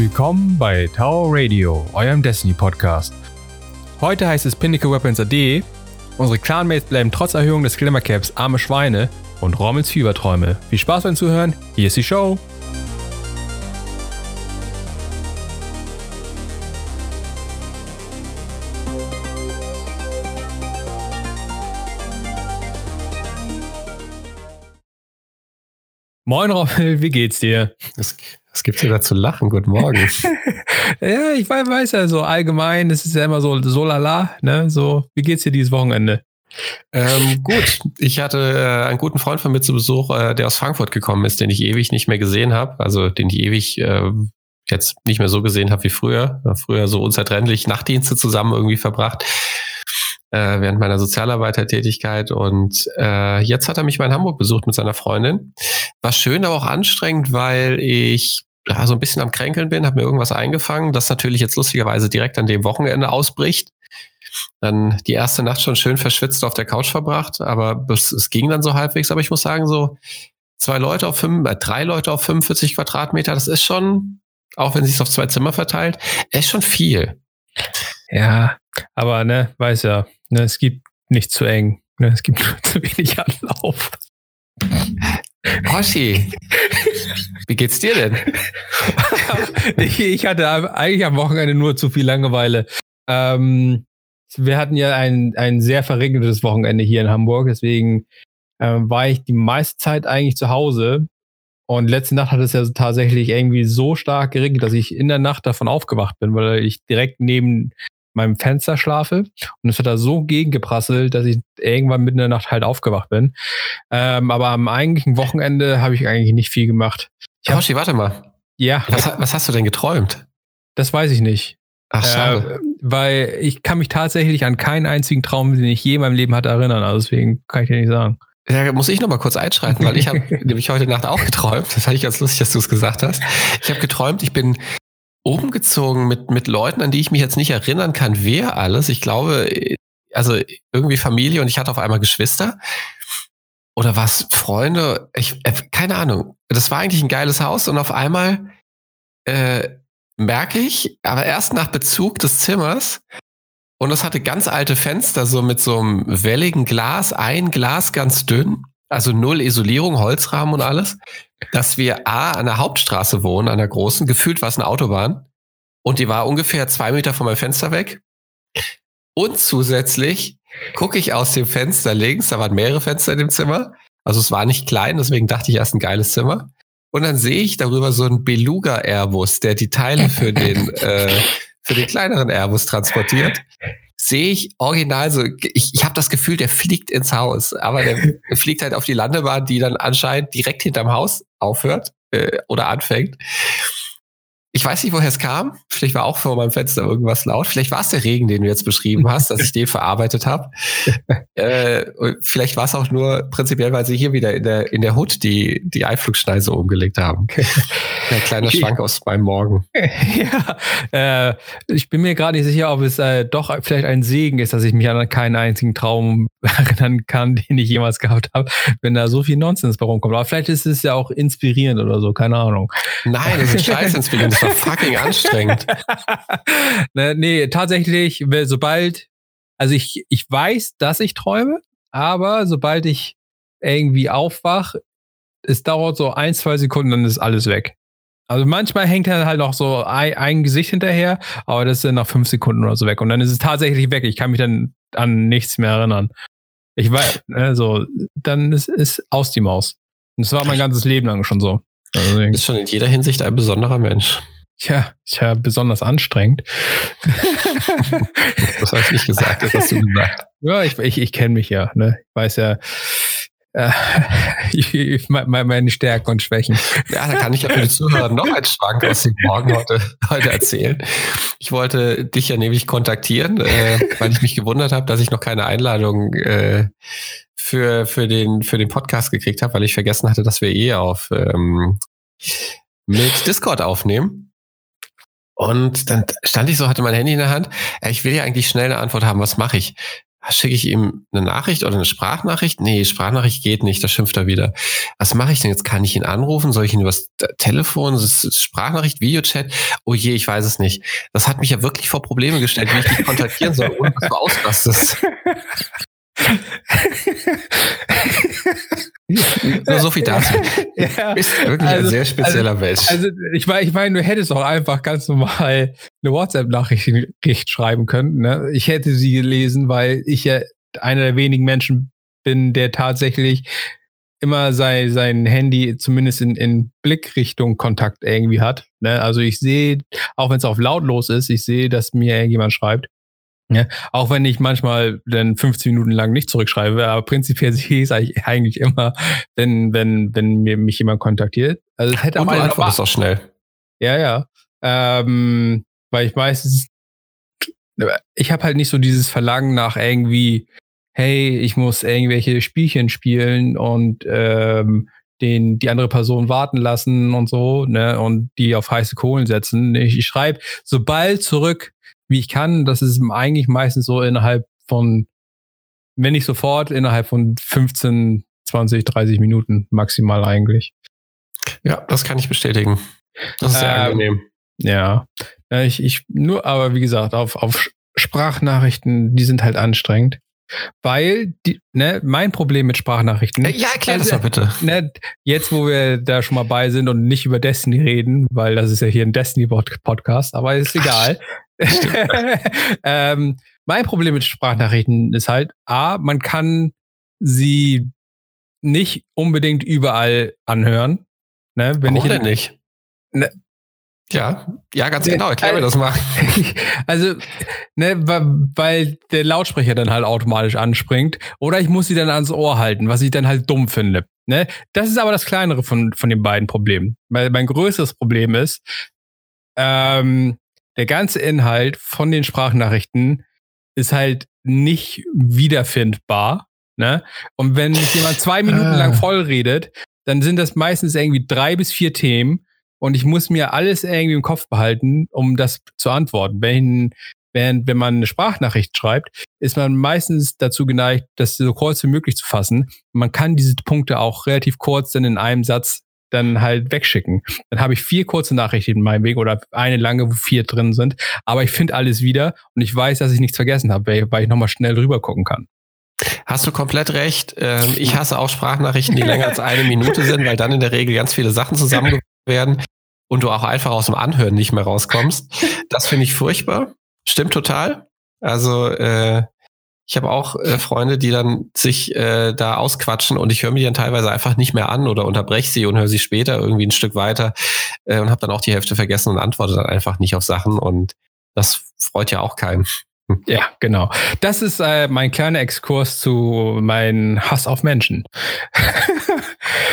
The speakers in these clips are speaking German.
Willkommen bei Tower Radio, eurem Destiny Podcast. Heute heißt es Pinnacle Weapons AD. Unsere Clanmates bleiben trotz Erhöhung des Glimmer Caps arme Schweine und Rommels Fieberträume. Viel Spaß beim Zuhören, hier ist die Show. Moin Rommel, wie geht's dir? Was, was gibt's dir da zu lachen? Guten Morgen. ja, ich weiß, weiß ja so allgemein, es ist ja immer so so lala, ne? So, wie geht's dir dieses Wochenende? Ähm, gut, ich hatte äh, einen guten Freund von mir zu Besuch, äh, der aus Frankfurt gekommen ist, den ich ewig nicht mehr gesehen habe, also den ich ewig äh, jetzt nicht mehr so gesehen habe wie früher. Früher so unzertrennlich Nachtdienste zusammen irgendwie verbracht äh, während meiner Sozialarbeitertätigkeit. Und äh, jetzt hat er mich mal in Hamburg besucht mit seiner Freundin. War schön, aber auch anstrengend, weil ich ja, so ein bisschen am Kränkeln bin, habe mir irgendwas eingefangen, das natürlich jetzt lustigerweise direkt an dem Wochenende ausbricht. Dann die erste Nacht schon schön verschwitzt auf der Couch verbracht, aber es, es ging dann so halbwegs. Aber ich muss sagen, so zwei Leute auf fünf, äh, drei Leute auf 45 Quadratmeter, das ist schon, auch wenn sich auf zwei Zimmer verteilt, ist schon viel. Ja, aber ne, weiß ja, ne, es gibt nicht zu eng. Ne, es gibt zu wenig Anlauf. Hoshi, wie geht's dir denn? ich, ich, hatte eigentlich am Wochenende nur zu viel Langeweile. Ähm, wir hatten ja ein, ein sehr verregnetes Wochenende hier in Hamburg, deswegen ähm, war ich die meiste Zeit eigentlich zu Hause. Und letzte Nacht hat es ja tatsächlich irgendwie so stark geregnet, dass ich in der Nacht davon aufgewacht bin, weil ich direkt neben meinem Fenster schlafe und es hat da so gegengeprasselt, dass ich irgendwann mitten in der Nacht halt aufgewacht bin. Ähm, aber am eigentlichen Wochenende habe ich eigentlich nicht viel gemacht. Ich Hoshi, warte mal. Ja. Was, was, hast du denn geträumt? Das weiß ich nicht. Ach, schade. Äh, weil ich kann mich tatsächlich an keinen einzigen Traum, den ich je in meinem Leben hatte, erinnern. Also deswegen kann ich dir nicht sagen. Ja, muss ich noch mal kurz einschreiten, weil ich habe nämlich heute Nacht auch geträumt. Das fand ich ganz lustig, dass du es gesagt hast. Ich habe geträumt, ich bin umgezogen mit, mit Leuten, an die ich mich jetzt nicht erinnern kann, wer alles. Ich glaube, also irgendwie Familie und ich hatte auf einmal Geschwister. Oder was, Freunde? Ich, äh, keine Ahnung. Das war eigentlich ein geiles Haus und auf einmal äh, merke ich, aber erst nach Bezug des Zimmers, und es hatte ganz alte Fenster, so mit so einem welligen Glas, ein Glas ganz dünn, also null Isolierung, Holzrahmen und alles dass wir A, an der Hauptstraße wohnen, an der großen, gefühlt war es eine Autobahn. Und die war ungefähr zwei Meter von meinem Fenster weg. Und zusätzlich gucke ich aus dem Fenster links, da waren mehrere Fenster in dem Zimmer. Also es war nicht klein, deswegen dachte ich erst ein geiles Zimmer. Und dann sehe ich darüber so einen Beluga Airbus, der die Teile für den, äh, für den kleineren Airbus transportiert sehe ich original so, ich, ich habe das Gefühl, der fliegt ins Haus, aber der fliegt halt auf die Landebahn, die dann anscheinend direkt hinterm Haus aufhört äh, oder anfängt. Ich weiß nicht, woher es kam. Vielleicht war auch vor meinem Fenster irgendwas laut. Vielleicht war es der Regen, den du jetzt beschrieben hast, dass ich den verarbeitet habe. äh, vielleicht war es auch nur prinzipiell, weil sie hier wieder in der, in der Hut die, die Einflugschneise umgelegt haben. Ein kleiner Schwank aus meinem Morgen. ja, äh, ich bin mir gerade nicht sicher, ob es äh, doch vielleicht ein Segen ist, dass ich mich an keinen einzigen Traum erinnern kann, den ich jemals gehabt habe, wenn da so viel Nonsens bei rumkommt. Aber vielleicht ist es ja auch inspirierend oder so, keine Ahnung. Nein, das ist scheiß inspirierend doch fucking anstrengend. ne, nee, tatsächlich, sobald, also ich, ich weiß, dass ich träume, aber sobald ich irgendwie aufwach, es dauert so ein, zwei Sekunden, dann ist alles weg. Also manchmal hängt dann halt noch so ein, ein, Gesicht hinterher, aber das ist dann nach fünf Sekunden oder so weg. Und dann ist es tatsächlich weg. Ich kann mich dann an nichts mehr erinnern. Ich weiß, ne, so, dann ist es aus die Maus. Und das war mein ganzes Leben lang schon so. Also, ist schon in jeder Hinsicht ein besonderer Mensch. Ja, ist ja besonders anstrengend. das habe ich nicht gesagt, das hast du gesagt. Ja, ich, ich, ich kenne mich ja. Ne? Ich weiß ja äh, ich, meine Stärken und Schwächen. Ja, da kann ich ja für die Zuhörer noch einen Schwank aus dem Morgen heute, heute erzählen. Ich wollte dich ja nämlich kontaktieren, äh, weil ich mich gewundert habe, dass ich noch keine Einladung äh, für, für, den, für den Podcast gekriegt habe, weil ich vergessen hatte, dass wir eh auf ähm, mit Discord aufnehmen. Und dann stand ich so, hatte mein Handy in der Hand. Ich will ja eigentlich schnell eine Antwort haben. Was mache ich? schicke ich ihm eine Nachricht oder eine Sprachnachricht? Nee, Sprachnachricht geht nicht, das schimpft er wieder. Was mache ich denn jetzt? Kann ich ihn anrufen? Soll ich ihn übers Telefon, Sprachnachricht, Videochat? Oh je, ich weiß es nicht. Das hat mich ja wirklich vor Probleme gestellt, wie ich dich kontaktieren soll, ohne dass du ausrastest. Nur so viel dazu. Ja, Bist wirklich also- ein sehr spezieller Mensch. Also ich meine, ich meine, du hättest auch einfach ganz normal eine WhatsApp-Nachricht schreiben können. Ne? Ich hätte sie gelesen, weil ich ja einer der wenigen Menschen bin, der tatsächlich immer sein, sein Handy zumindest in, in Blickrichtung Kontakt irgendwie hat. Ne? Also ich sehe, auch wenn es auf lautlos ist, ich sehe, dass mir irgendjemand schreibt. Ja, auch wenn ich manchmal dann 15 Minuten lang nicht zurückschreibe, aber prinzipiell sehe ich es eigentlich, immer, wenn, wenn, wenn mir mich jemand kontaktiert. Also es hätte Und auch du antwortest auch schnell. ja, ja. Ähm, weil ich meistens, ich habe halt nicht so dieses Verlangen nach irgendwie, hey, ich muss irgendwelche Spielchen spielen und ähm, den, die andere Person warten lassen und so, ne, und die auf heiße Kohlen setzen. Ich, ich schreibe so bald zurück, wie ich kann. Das ist eigentlich meistens so innerhalb von, wenn nicht sofort, innerhalb von 15, 20, 30 Minuten maximal eigentlich. Ja, das kann ich bestätigen. Das ist sehr Ähm, angenehm. Ja, ich, ich nur, aber wie gesagt, auf, auf Sprachnachrichten, die sind halt anstrengend. Weil, die, ne, mein Problem mit Sprachnachrichten, Äh, Ja, erklär das mal bitte. ne, jetzt wo wir da schon mal bei sind und nicht über Destiny reden, weil das ist ja hier ein Destiny-Podcast, aber ist egal. ähm, mein Problem mit Sprachnachrichten ist halt, A, man kann sie nicht unbedingt überall anhören. Ne, wenn Warum ich denn nicht? Ne. Ja, ja, ganz genau. Erklär mir das mal. Also, ne, weil der Lautsprecher dann halt automatisch anspringt. Oder ich muss sie dann ans Ohr halten, was ich dann halt dumm finde. Ne? Das ist aber das kleinere von, von den beiden Problemen. Weil mein größeres Problem ist, ähm, der ganze Inhalt von den Sprachnachrichten ist halt nicht wiederfindbar. Ne? Und wenn jemand zwei Minuten Ah. lang voll redet, dann sind das meistens irgendwie drei bis vier Themen und ich muss mir alles irgendwie im Kopf behalten, um das zu antworten. Wenn, wenn, wenn man eine Sprachnachricht schreibt, ist man meistens dazu geneigt, das so kurz wie möglich zu fassen. Man kann diese Punkte auch relativ kurz dann in einem Satz dann halt wegschicken. Dann habe ich vier kurze Nachrichten in meinem Weg oder eine lange, wo vier drin sind. Aber ich finde alles wieder und ich weiß, dass ich nichts vergessen habe, weil, ich nochmal schnell drüber gucken kann. Hast du komplett recht. Ähm, ich hasse auch Sprachnachrichten, die länger als eine Minute sind, weil dann in der Regel ganz viele Sachen zusammengebracht werden und du auch einfach aus dem Anhören nicht mehr rauskommst. Das finde ich furchtbar. Stimmt total. Also äh, ich habe auch äh, Freunde, die dann sich äh, da ausquatschen und ich höre mir die dann teilweise einfach nicht mehr an oder unterbreche sie und höre sie später irgendwie ein Stück weiter äh, und habe dann auch die Hälfte vergessen und antworte dann einfach nicht auf Sachen und das freut ja auch keinen. Ja, genau. Das ist äh, mein kleiner Exkurs zu meinem Hass auf Menschen.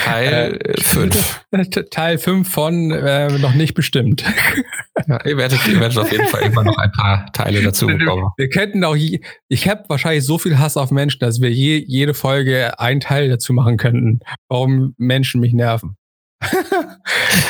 Teil 5. Teil 5 von äh, noch nicht bestimmt. Ja, ihr, werdet, ihr werdet auf jeden Fall immer noch ein paar Teile dazu bekommen. Wir könnten auch, je, ich habe wahrscheinlich so viel Hass auf Menschen, dass wir je, jede Folge einen Teil dazu machen könnten, warum Menschen mich nerven.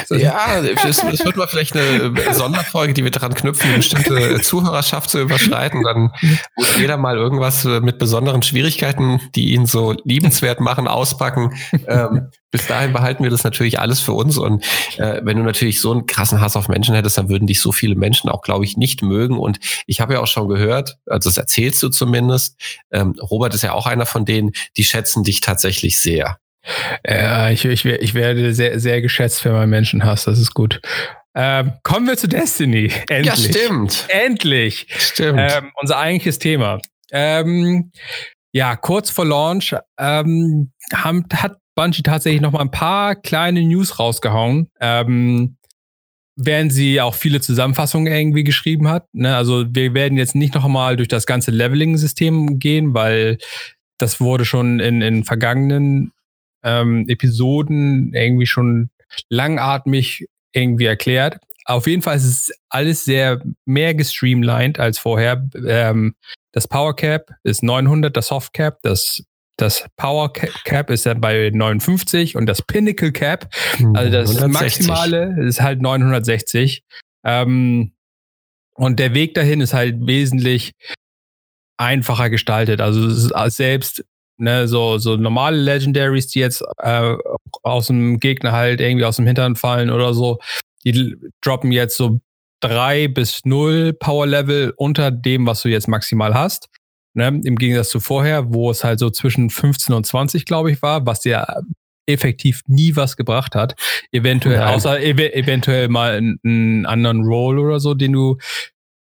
Ja, es, es wird mal vielleicht eine Sonderfolge, die wir daran knüpfen, eine bestimmte Zuhörerschaft zu überschreiten. Dann muss jeder mal irgendwas mit besonderen Schwierigkeiten, die ihn so liebenswert machen, auspacken. Ähm, bis dahin behalten wir das natürlich alles für uns. Und äh, wenn du natürlich so einen krassen Hass auf Menschen hättest, dann würden dich so viele Menschen auch, glaube ich, nicht mögen. Und ich habe ja auch schon gehört, also das erzählst du zumindest, ähm, Robert ist ja auch einer von denen, die schätzen dich tatsächlich sehr. Ja, ich, ich, ich werde sehr, sehr geschätzt für meinen Menschenhass, das ist gut. Ähm, kommen wir zu Destiny. Endlich. Ja, stimmt. Endlich. Stimmt. Ähm, unser eigentliches Thema. Ähm, ja, kurz vor Launch ähm, haben, hat Bungie tatsächlich noch mal ein paar kleine News rausgehauen. Ähm, während sie auch viele Zusammenfassungen irgendwie geschrieben hat. Ne? Also wir werden jetzt nicht noch mal durch das ganze Leveling-System gehen, weil das wurde schon in, in vergangenen ähm, Episoden irgendwie schon langatmig irgendwie erklärt. Auf jeden Fall ist es alles sehr mehr gestreamlined als vorher. Ähm, das Power Cap ist 900, das Soft Cap, das, das Power Cap ist dann bei 59 und das Pinnacle Cap, also das 160. Maximale, ist halt 960. Ähm, und der Weg dahin ist halt wesentlich einfacher gestaltet. Also selbst ne, so, so normale Legendaries, die jetzt äh, aus dem Gegner halt irgendwie aus dem Hintern fallen oder so, die droppen jetzt so drei bis null Power Level unter dem, was du jetzt maximal hast. Ne? Im Gegensatz zu vorher, wo es halt so zwischen 15 und 20, glaube ich, war, was dir effektiv nie was gebracht hat. Eventuell, Nein. außer ev eventuell mal einen, anderen Roll oder so, den du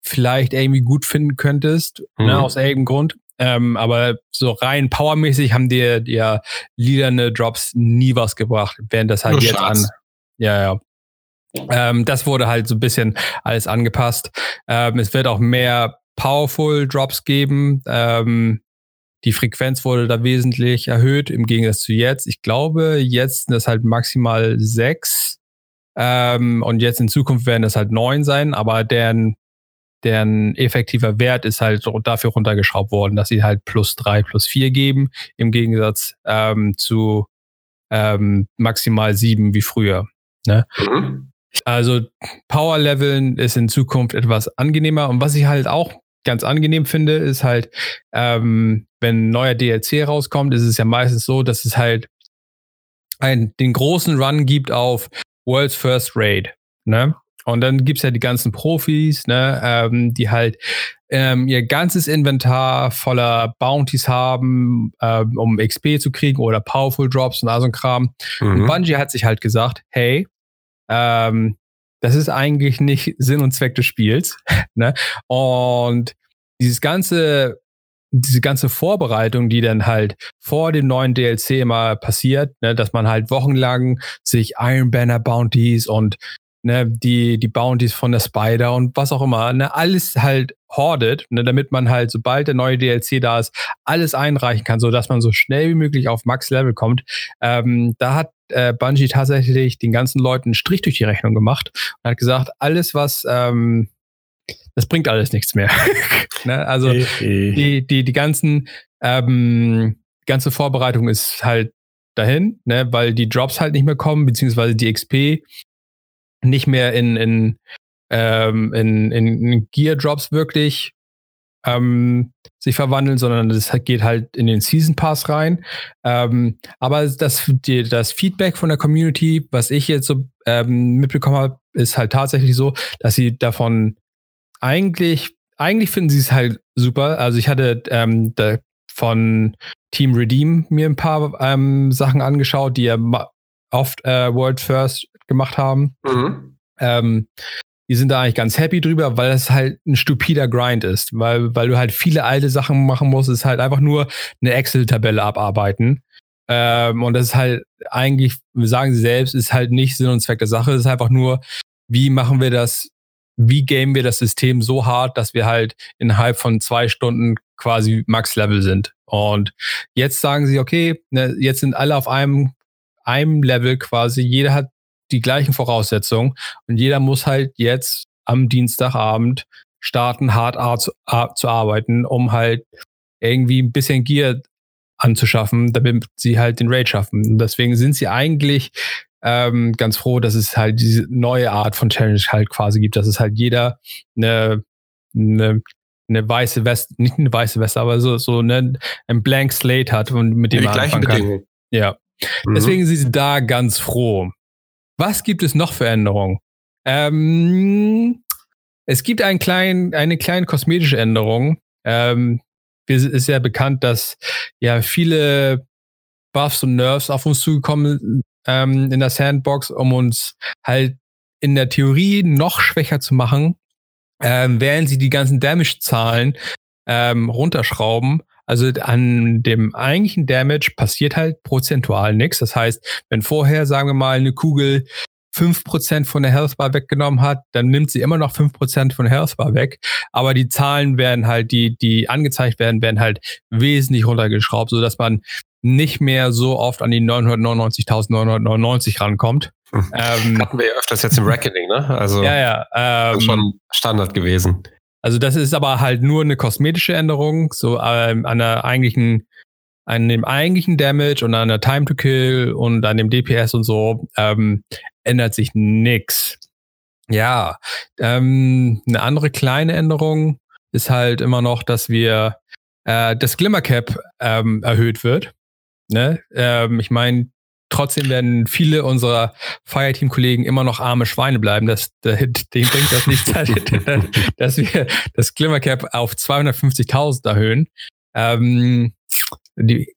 vielleicht irgendwie gut finden könntest, ne, mhm. ne, aus irgendeinem Grund. Ähm, aber so rein powermäßig haben dir ja liederne Drops nie was gebracht, während das halt Nur jetzt Schatz. an. Ja, ja. Ähm, das wurde halt so ein bisschen alles angepasst. Ähm, es wird auch mehr Powerful Drops geben. Ähm, die Frequenz wurde da wesentlich erhöht im Gegensatz zu jetzt. Ich glaube, jetzt sind das halt maximal sechs. Ähm, und jetzt in Zukunft werden das halt neun sein, aber deren deren effektiver Wert ist halt dafür runtergeschraubt worden, dass sie halt plus drei, plus vier geben, im Gegensatz ähm, zu ähm, maximal sieben wie früher. Ne? Mhm. Also Power Leveln ist in Zukunft etwas angenehmer. Und was ich halt auch ganz angenehm finde, ist halt, ähm, wenn ein neuer DLC rauskommt, ist es ja meistens so, dass es halt ein, den großen Run gibt auf World's First Raid. Ne? Und dann gibt's ja die ganzen Profis, ne, ähm, die halt ähm, ihr ganzes Inventar voller Bounties haben, ähm, um XP zu kriegen oder Powerful Drops und all so ein Kram. Mhm. Und Bungie hat sich halt gesagt, hey, ähm, das ist eigentlich nicht Sinn und Zweck des Spiels. ne? Und dieses ganze diese ganze Vorbereitung, die dann halt vor dem neuen DLC immer passiert, ne, dass man halt wochenlang sich Iron Banner Bounties und ne, die, die Bounties von der Spider und was auch immer, ne, alles halt hordet, ne, damit man halt, sobald der neue DLC da ist, alles einreichen kann, so dass man so schnell wie möglich auf Max-Level kommt. Ähm, da hat äh, Bungie tatsächlich den ganzen Leuten einen Strich durch die Rechnung gemacht und hat gesagt, alles, was ähm, das bringt alles nichts mehr. ne? Also die, die, die ganzen ähm, ganze Vorbereitung ist halt dahin, ne, weil die Drops halt nicht mehr kommen, beziehungsweise die XP nicht mehr in, in, ähm, in, in Gear Drops wirklich ähm, sich verwandeln, sondern das geht halt in den Season Pass rein. Ähm, aber das, die, das Feedback von der Community, was ich jetzt so ähm, mitbekommen habe, ist halt tatsächlich so, dass sie davon eigentlich, eigentlich finden sie es halt super. Also ich hatte ähm, da von Team Redeem mir ein paar ähm, Sachen angeschaut, die ja oft äh, World First gemacht haben. Mhm. Ähm, die sind da eigentlich ganz happy drüber, weil es halt ein stupider Grind ist, weil, weil du halt viele alte Sachen machen musst. Es ist halt einfach nur eine Excel-Tabelle abarbeiten. Ähm, und das ist halt eigentlich, sagen sie selbst, ist halt nicht Sinn und Zweck der Sache. Es ist einfach nur, wie machen wir das, wie gamen wir das System so hart, dass wir halt innerhalb von zwei Stunden quasi Max-Level sind. Und jetzt sagen sie, okay, ne, jetzt sind alle auf einem, einem Level quasi. Jeder hat die gleichen Voraussetzungen und jeder muss halt jetzt am Dienstagabend starten, hart zu, zu arbeiten, um halt irgendwie ein bisschen Gear anzuschaffen, damit sie halt den Raid schaffen. Und deswegen sind sie eigentlich ähm, ganz froh, dass es halt diese neue Art von Challenge halt quasi gibt, dass es halt jeder eine, eine, eine weiße Weste, nicht eine weiße Weste, aber so, so eine, ein Blank Slate hat und mit dem man anfangen kann. Ja. Mhm. Deswegen sind sie da ganz froh. Was gibt es noch für Änderungen? Ähm, es gibt einen kleinen, eine kleine kosmetische Änderung. Ähm, es ist ja bekannt, dass ja viele Buffs und Nerves auf uns zugekommen ähm, in der Sandbox, um uns halt in der Theorie noch schwächer zu machen, ähm, während sie die ganzen Damage-Zahlen ähm, runterschrauben. Also an dem eigentlichen Damage passiert halt prozentual nichts. Das heißt, wenn vorher, sagen wir mal, eine Kugel 5% von der Health Bar weggenommen hat, dann nimmt sie immer noch 5% von der Health Bar weg. Aber die Zahlen werden halt, die, die angezeigt werden, werden halt wesentlich runtergeschraubt, sodass man nicht mehr so oft an die 999.999 rankommt. Hm. Ähm, Hatten wir ja öfters jetzt im Reckoning, ne? Also ja, ja, ähm, schon Standard gewesen. Also das ist aber halt nur eine kosmetische Änderung, so ähm, an der eigentlichen, an dem eigentlichen Damage und an der Time to Kill und an dem DPS und so ähm, ändert sich nix. Ja, ähm, eine andere kleine Änderung ist halt immer noch, dass wir äh, das Glimmer Cap ähm, erhöht wird. Ne? Ähm, ich meine, trotzdem werden viele unserer Fireteam-Kollegen immer noch arme Schweine bleiben. Das, denen bringt das nichts, dass wir das Glimmer Cap auf 250.000 erhöhen. Ähm, die,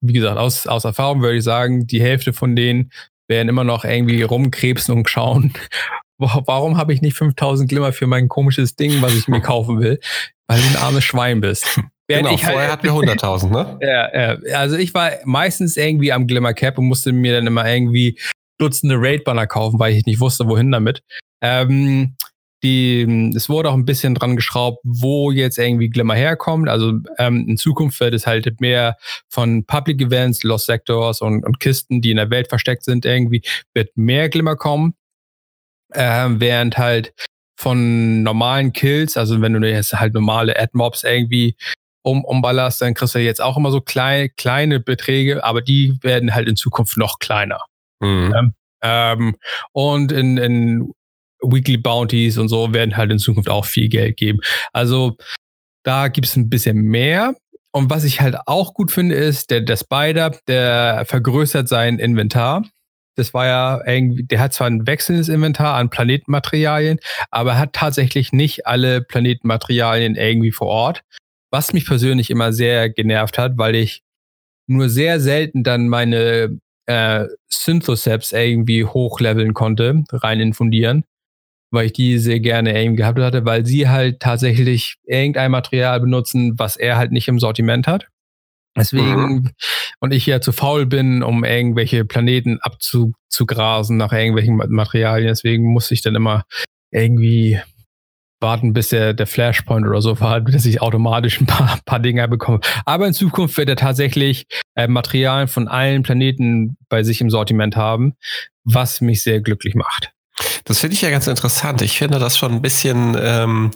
wie gesagt, aus, aus Erfahrung würde ich sagen, die Hälfte von denen werden immer noch irgendwie rumkrebsen und schauen, warum habe ich nicht 5000 Glimmer für mein komisches Ding, was ich mir kaufen will? Weil du ein armes Schwein bist. Während genau, ich vorher halt, hatten wir 100.000, ne? Ja, ja, also ich war meistens irgendwie am Glimmer Cap und musste mir dann immer irgendwie Dutzende Raid-Banner kaufen, weil ich nicht wusste, wohin damit. Ähm, die, es wurde auch ein bisschen dran geschraubt, wo jetzt irgendwie Glimmer herkommt. Also ähm, in Zukunft wird es halt mehr von Public Events, Lost Sectors und, und Kisten, die in der Welt versteckt sind, irgendwie, wird mehr Glimmer kommen. Ähm, während halt von normalen Kills, also wenn du jetzt halt normale Ad-Mobs irgendwie um, umballerst, dann kriegst du jetzt auch immer so klein, kleine Beträge, aber die werden halt in Zukunft noch kleiner. Mhm. Ähm, ähm und in, in Weekly Bounties und so werden halt in Zukunft auch viel Geld geben. Also da gibt es ein bisschen mehr. Und was ich halt auch gut finde, ist, der, der Spider, der vergrößert sein Inventar. Das war ja irgendwie, der hat zwar ein wechselndes Inventar an Planetenmaterialien, aber hat tatsächlich nicht alle Planetenmaterialien irgendwie vor Ort. Was mich persönlich immer sehr genervt hat, weil ich nur sehr selten dann meine äh, Synthoceps irgendwie hochleveln konnte, rein infundieren weil ich die sehr gerne eben gehabt hatte, weil sie halt tatsächlich irgendein Material benutzen, was er halt nicht im Sortiment hat. Deswegen, mhm. und ich ja zu faul bin, um irgendwelche Planeten abzugrasen nach irgendwelchen Materialien. Deswegen muss ich dann immer irgendwie warten, bis der, der Flashpoint oder so war, dass ich automatisch ein paar, paar Dinger bekomme. Aber in Zukunft wird er tatsächlich äh, Materialien von allen Planeten bei sich im Sortiment haben, was mich sehr glücklich macht. Das finde ich ja ganz interessant. Ich finde das schon ein bisschen ähm,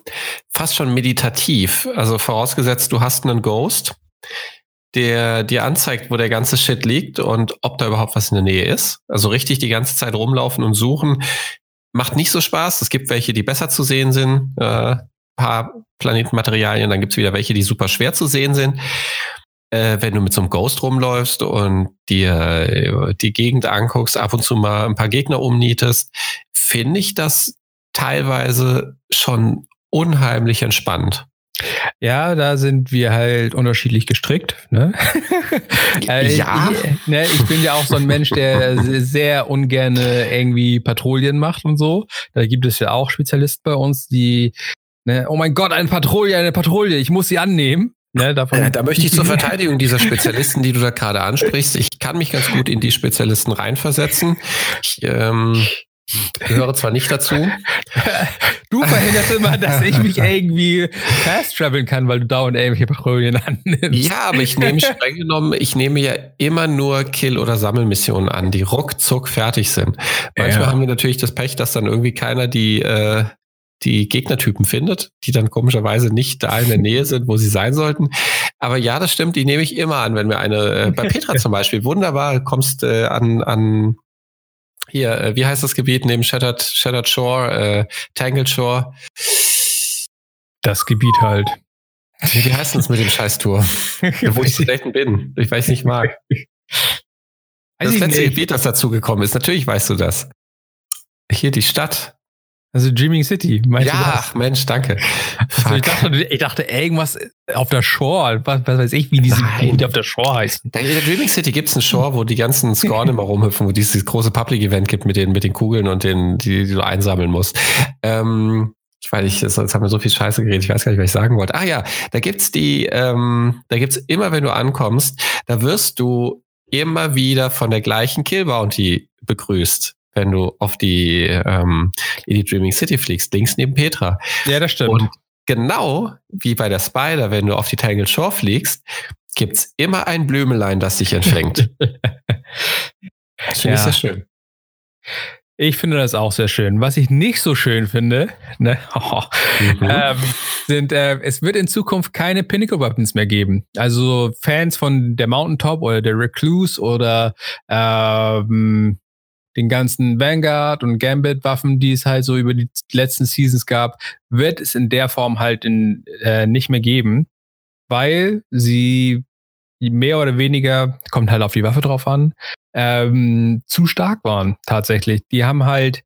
fast schon meditativ. Also vorausgesetzt, du hast einen Ghost, der dir anzeigt, wo der ganze Shit liegt und ob da überhaupt was in der Nähe ist. Also richtig die ganze Zeit rumlaufen und suchen macht nicht so Spaß. Es gibt welche, die besser zu sehen sind, äh, paar Planetenmaterialien, dann gibt es wieder welche, die super schwer zu sehen sind äh, wenn du mit so einem Ghost rumläufst und dir äh, die Gegend anguckst, ab und zu mal ein paar Gegner umnietest, finde ich das teilweise schon unheimlich entspannt. Ja, da sind wir halt unterschiedlich gestrickt. Ne? Äh, ja. Ich, ne, ich bin ja auch so ein Mensch, der sehr ungern irgendwie Patrouillen macht und so. Da gibt es ja auch Spezialisten bei uns, die, ne, oh mein Gott, eine Patrouille, eine Patrouille, ich muss sie annehmen. Ne, äh, da möchte ich zur Verteidigung dieser Spezialisten, die du da gerade ansprichst. Ich kann mich ganz gut in die Spezialisten reinversetzen. Ich ähm, gehöre zwar nicht dazu. Du verhinderst immer, dass ich mich irgendwie fast traveln kann, weil du dauernd irgendwelche Patrouillen annimmst. Ja, aber ich nehme streng genommen, ich nehme ja immer nur Kill- oder Sammelmissionen an, die ruckzuck fertig sind. Manchmal ja. haben wir natürlich das Pech, dass dann irgendwie keiner die äh, die Gegnertypen findet, die dann komischerweise nicht da in der Nähe sind, wo sie sein sollten. Aber ja, das stimmt, die nehme ich immer an, wenn wir eine, äh, bei Petra zum Beispiel, wunderbar, kommst äh, an, an hier, äh, wie heißt das Gebiet neben Shattered, Shattered Shore, äh, Tangled Shore? Das Gebiet halt. Wie heißt das mit dem Scheißtour? wo ich selten bin. Ich weiß nicht mag. Das letzte Gebiet, das dazugekommen ist. Natürlich weißt du das. Hier die Stadt. Also Dreaming City, meinst ja, du das? Mensch, danke. Also ich, dachte, ich dachte, irgendwas auf der Shore, was, was weiß ich, wie diese Nein. auf der Shore heißen. In der Dreaming City gibt es einen Shore, wo die ganzen Scorn immer rumhüpfen, wo dieses große Public-Event gibt mit den, mit den Kugeln und den, die, die du einsammeln musst. Ähm, ich weiß nicht, jetzt haben wir so viel Scheiße geredet, ich weiß gar nicht, was ich sagen wollte. Ah ja, da gibt's die, ähm, da gibt's immer, wenn du ankommst, da wirst du immer wieder von der gleichen Kill Bounty begrüßt wenn du auf die, ähm, in die Dreaming City fliegst, links neben Petra. Ja, das stimmt. Und genau wie bei der Spider, wenn du auf die Tangled Shore fliegst, gibt's immer ein Blümelein, das sich entfängt. das finde ja. ich sehr schön. Ich finde das auch sehr schön. Was ich nicht so schön finde, ne, oh, mhm. ähm, sind, äh, es wird in Zukunft keine Pinnacle Weapons mehr geben. Also Fans von der Mountaintop oder der Recluse oder ähm, den ganzen Vanguard und Gambit-Waffen, die es halt so über die letzten Seasons gab, wird es in der Form halt in, äh, nicht mehr geben. weil sie mehr oder weniger, kommt halt auf die Waffe drauf an, ähm, zu stark waren tatsächlich. Die haben halt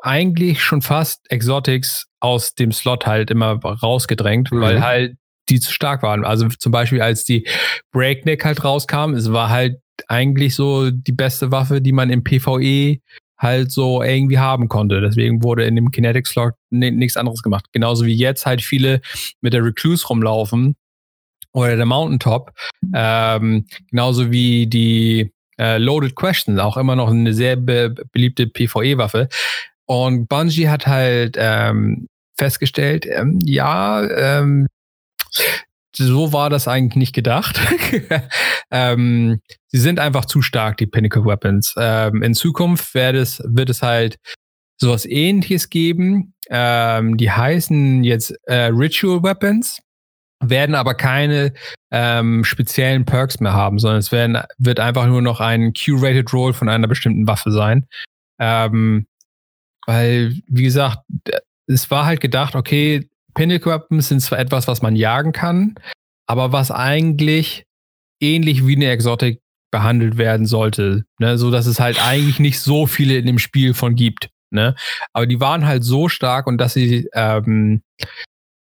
eigentlich schon fast Exotics aus dem Slot halt immer rausgedrängt, mhm. weil halt die zu stark waren. Also zum Beispiel als die Breakneck halt rauskam, es war halt eigentlich so die beste Waffe, die man im PvE halt so irgendwie haben konnte. Deswegen wurde in dem Kinetic Slot nichts anderes gemacht. Genauso wie jetzt halt viele mit der Recluse rumlaufen oder der Mountaintop. Ähm, genauso wie die äh, Loaded Question, auch immer noch eine sehr be beliebte PvE-Waffe. Und Bungie hat halt ähm, festgestellt, ähm, ja, ähm, so war das eigentlich nicht gedacht. ähm, sie sind einfach zu stark, die Pinnacle Weapons. Ähm, in Zukunft wird es, wird es halt sowas ähnliches geben. Ähm, die heißen jetzt äh, Ritual Weapons, werden aber keine ähm, speziellen Perks mehr haben, sondern es werden, wird einfach nur noch ein Q-Rated Roll von einer bestimmten Waffe sein. Ähm, weil, wie gesagt, es war halt gedacht, okay, Pinnacle Weapons sind zwar etwas, was man jagen kann, aber was eigentlich ähnlich wie eine Exotik behandelt werden sollte, ne? so dass es halt eigentlich nicht so viele in dem Spiel von gibt. Ne? Aber die waren halt so stark und dass sie, ähm,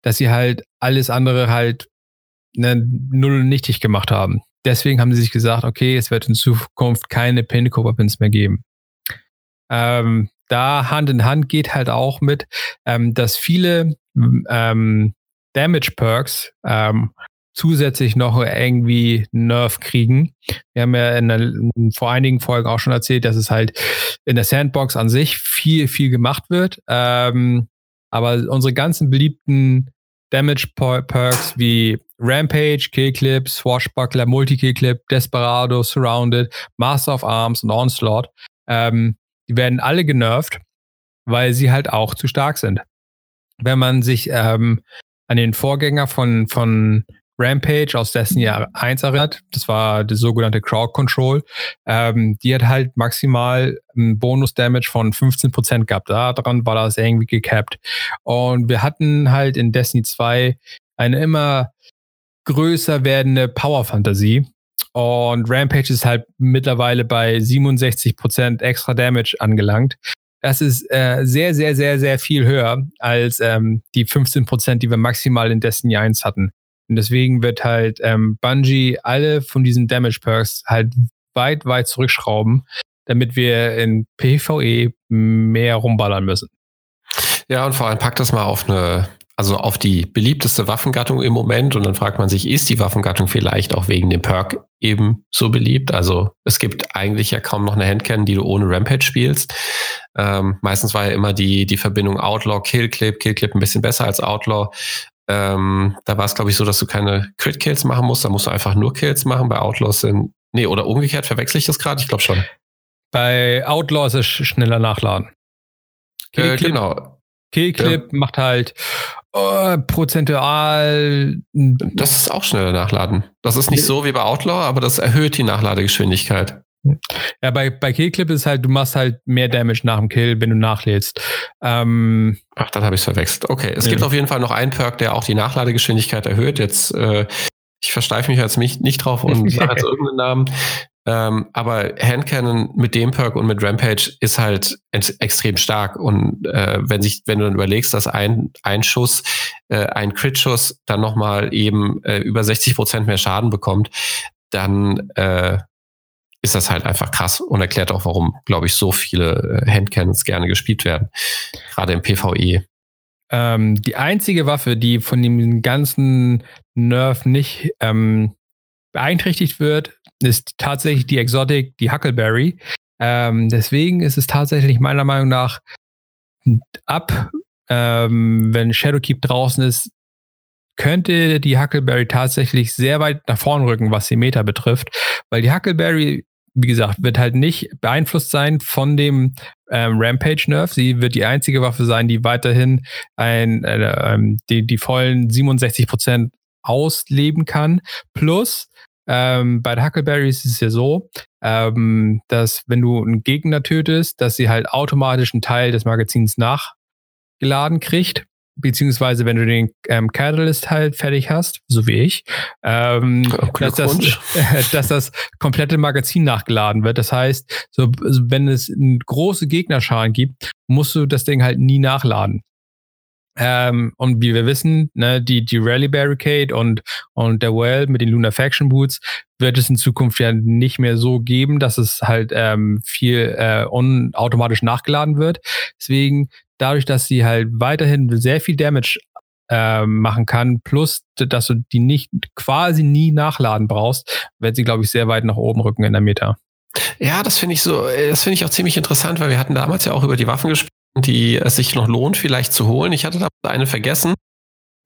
dass sie halt alles andere halt ne, null nichtig gemacht haben. Deswegen haben sie sich gesagt, okay, es wird in Zukunft keine Pinnacle Weapons mehr geben. Ähm, da Hand in Hand geht halt auch mit, ähm, dass viele ähm, Damage Perks ähm, zusätzlich noch irgendwie Nerf kriegen. Wir haben ja in, der, vor einigen Folgen auch schon erzählt, dass es halt in der Sandbox an sich viel, viel gemacht wird. Ähm, aber unsere ganzen beliebten Damage Perks wie Rampage, Killclip, Swashbuckler, Multi-Killclip, Desperado, Surrounded, Master of Arms und Onslaught, ähm, die werden alle genervt, weil sie halt auch zu stark sind. Wenn man sich ähm, an den Vorgänger von, von Rampage aus dessen Jahr 1 erinnert, das war die sogenannte Crowd Control, ähm, die hat halt maximal einen Bonus-Damage von 15% gehabt. Daran war das irgendwie gecapped. Und wir hatten halt in Destiny 2 eine immer größer werdende Power-Fantasie. Und Rampage ist halt mittlerweile bei 67% extra Damage angelangt. Das ist äh, sehr, sehr, sehr, sehr viel höher als ähm, die 15%, die wir maximal in Destiny 1 hatten. Und deswegen wird halt ähm, Bungie alle von diesen Damage Perks halt weit, weit zurückschrauben, damit wir in PvE mehr rumballern müssen. Ja, und vor allem packt das mal auf eine also auf die beliebteste Waffengattung im Moment und dann fragt man sich, ist die Waffengattung vielleicht auch wegen dem Perk eben so beliebt? Also es gibt eigentlich ja kaum noch eine Handcannon, die du ohne Rampage spielst. Ähm, meistens war ja immer die, die Verbindung Outlaw, Killclip, Killclip ein bisschen besser als Outlaw. Ähm, da war es, glaube ich, so, dass du keine Crit-Kills machen musst, da musst du einfach nur Kills machen. Bei Outlaws sind, nee, oder umgekehrt, verwechsel ich das gerade? Ich glaube schon. Bei Outlaw ist es schneller nachladen. Äh, genau. Killclip ja. macht halt oh, prozentual. Das ist auch schneller nachladen. Das ist nicht so wie bei Outlaw, aber das erhöht die Nachladegeschwindigkeit. Ja, bei, bei Killclip ist halt, du machst halt mehr Damage nach dem Kill, wenn du nachlädst. Ähm, Ach, dann habe ich es verwechselt. Okay, es ja. gibt auf jeden Fall noch einen Perk, der auch die Nachladegeschwindigkeit erhöht. Jetzt, äh, ich versteife mich jetzt nicht, nicht drauf und sage jetzt irgendeinen Namen. Ähm, aber Handcannon mit dem Perk und mit Rampage ist halt extrem stark. Und äh, wenn sich, wenn du dann überlegst, dass ein, ein Schuss, äh, ein Crit-Schuss dann nochmal eben äh, über 60 Prozent mehr Schaden bekommt, dann äh, ist das halt einfach krass und erklärt auch, warum, glaube ich, so viele äh, Handcannons gerne gespielt werden. Gerade im PvE. Ähm, die einzige Waffe, die von dem ganzen Nerf nicht ähm, beeinträchtigt wird, ist tatsächlich die Exotic, die Huckleberry. Ähm, deswegen ist es tatsächlich meiner Meinung nach ab, ähm, wenn Shadowkeep draußen ist, könnte die Huckleberry tatsächlich sehr weit nach vorn rücken, was die Meta betrifft, weil die Huckleberry, wie gesagt, wird halt nicht beeinflusst sein von dem ähm, Rampage-Nerf. Sie wird die einzige Waffe sein, die weiterhin ein, äh, ähm, die, die vollen 67% ausleben kann. Plus, ähm, bei der Huckleberries ist es ja so, ähm, dass wenn du einen Gegner tötest, dass sie halt automatisch einen Teil des Magazins nachgeladen kriegt. beziehungsweise wenn du den ähm, Catalyst halt fertig hast, so wie ich, ähm, Oh, dass, das, Glückwunsch. dass das komplette Magazin nachgeladen wird. Das heißt, so, so, wenn es einen große Gegnerscharen gibt, musst du das Ding halt nie nachladen. Ähm, und wie wir wissen, ne, die, die Rally Barricade und, und der Well mit den Lunar Faction Boots wird es in Zukunft ja nicht mehr so geben, dass es halt ähm, viel äh, unautomatisch nachgeladen wird. Deswegen, dadurch, dass sie halt weiterhin sehr viel Damage ähm, machen kann, plus dass du die nicht quasi nie nachladen brauchst, wird sie, glaube ich, sehr weit nach oben rücken in der Meta. Ja, das finde ich so, äh, das finde ich auch ziemlich interessant, weil wir hatten damals ja auch über die Waffen gesprochen, die es sich noch lohnt, vielleicht zu holen. Ich hatte da eine vergessen,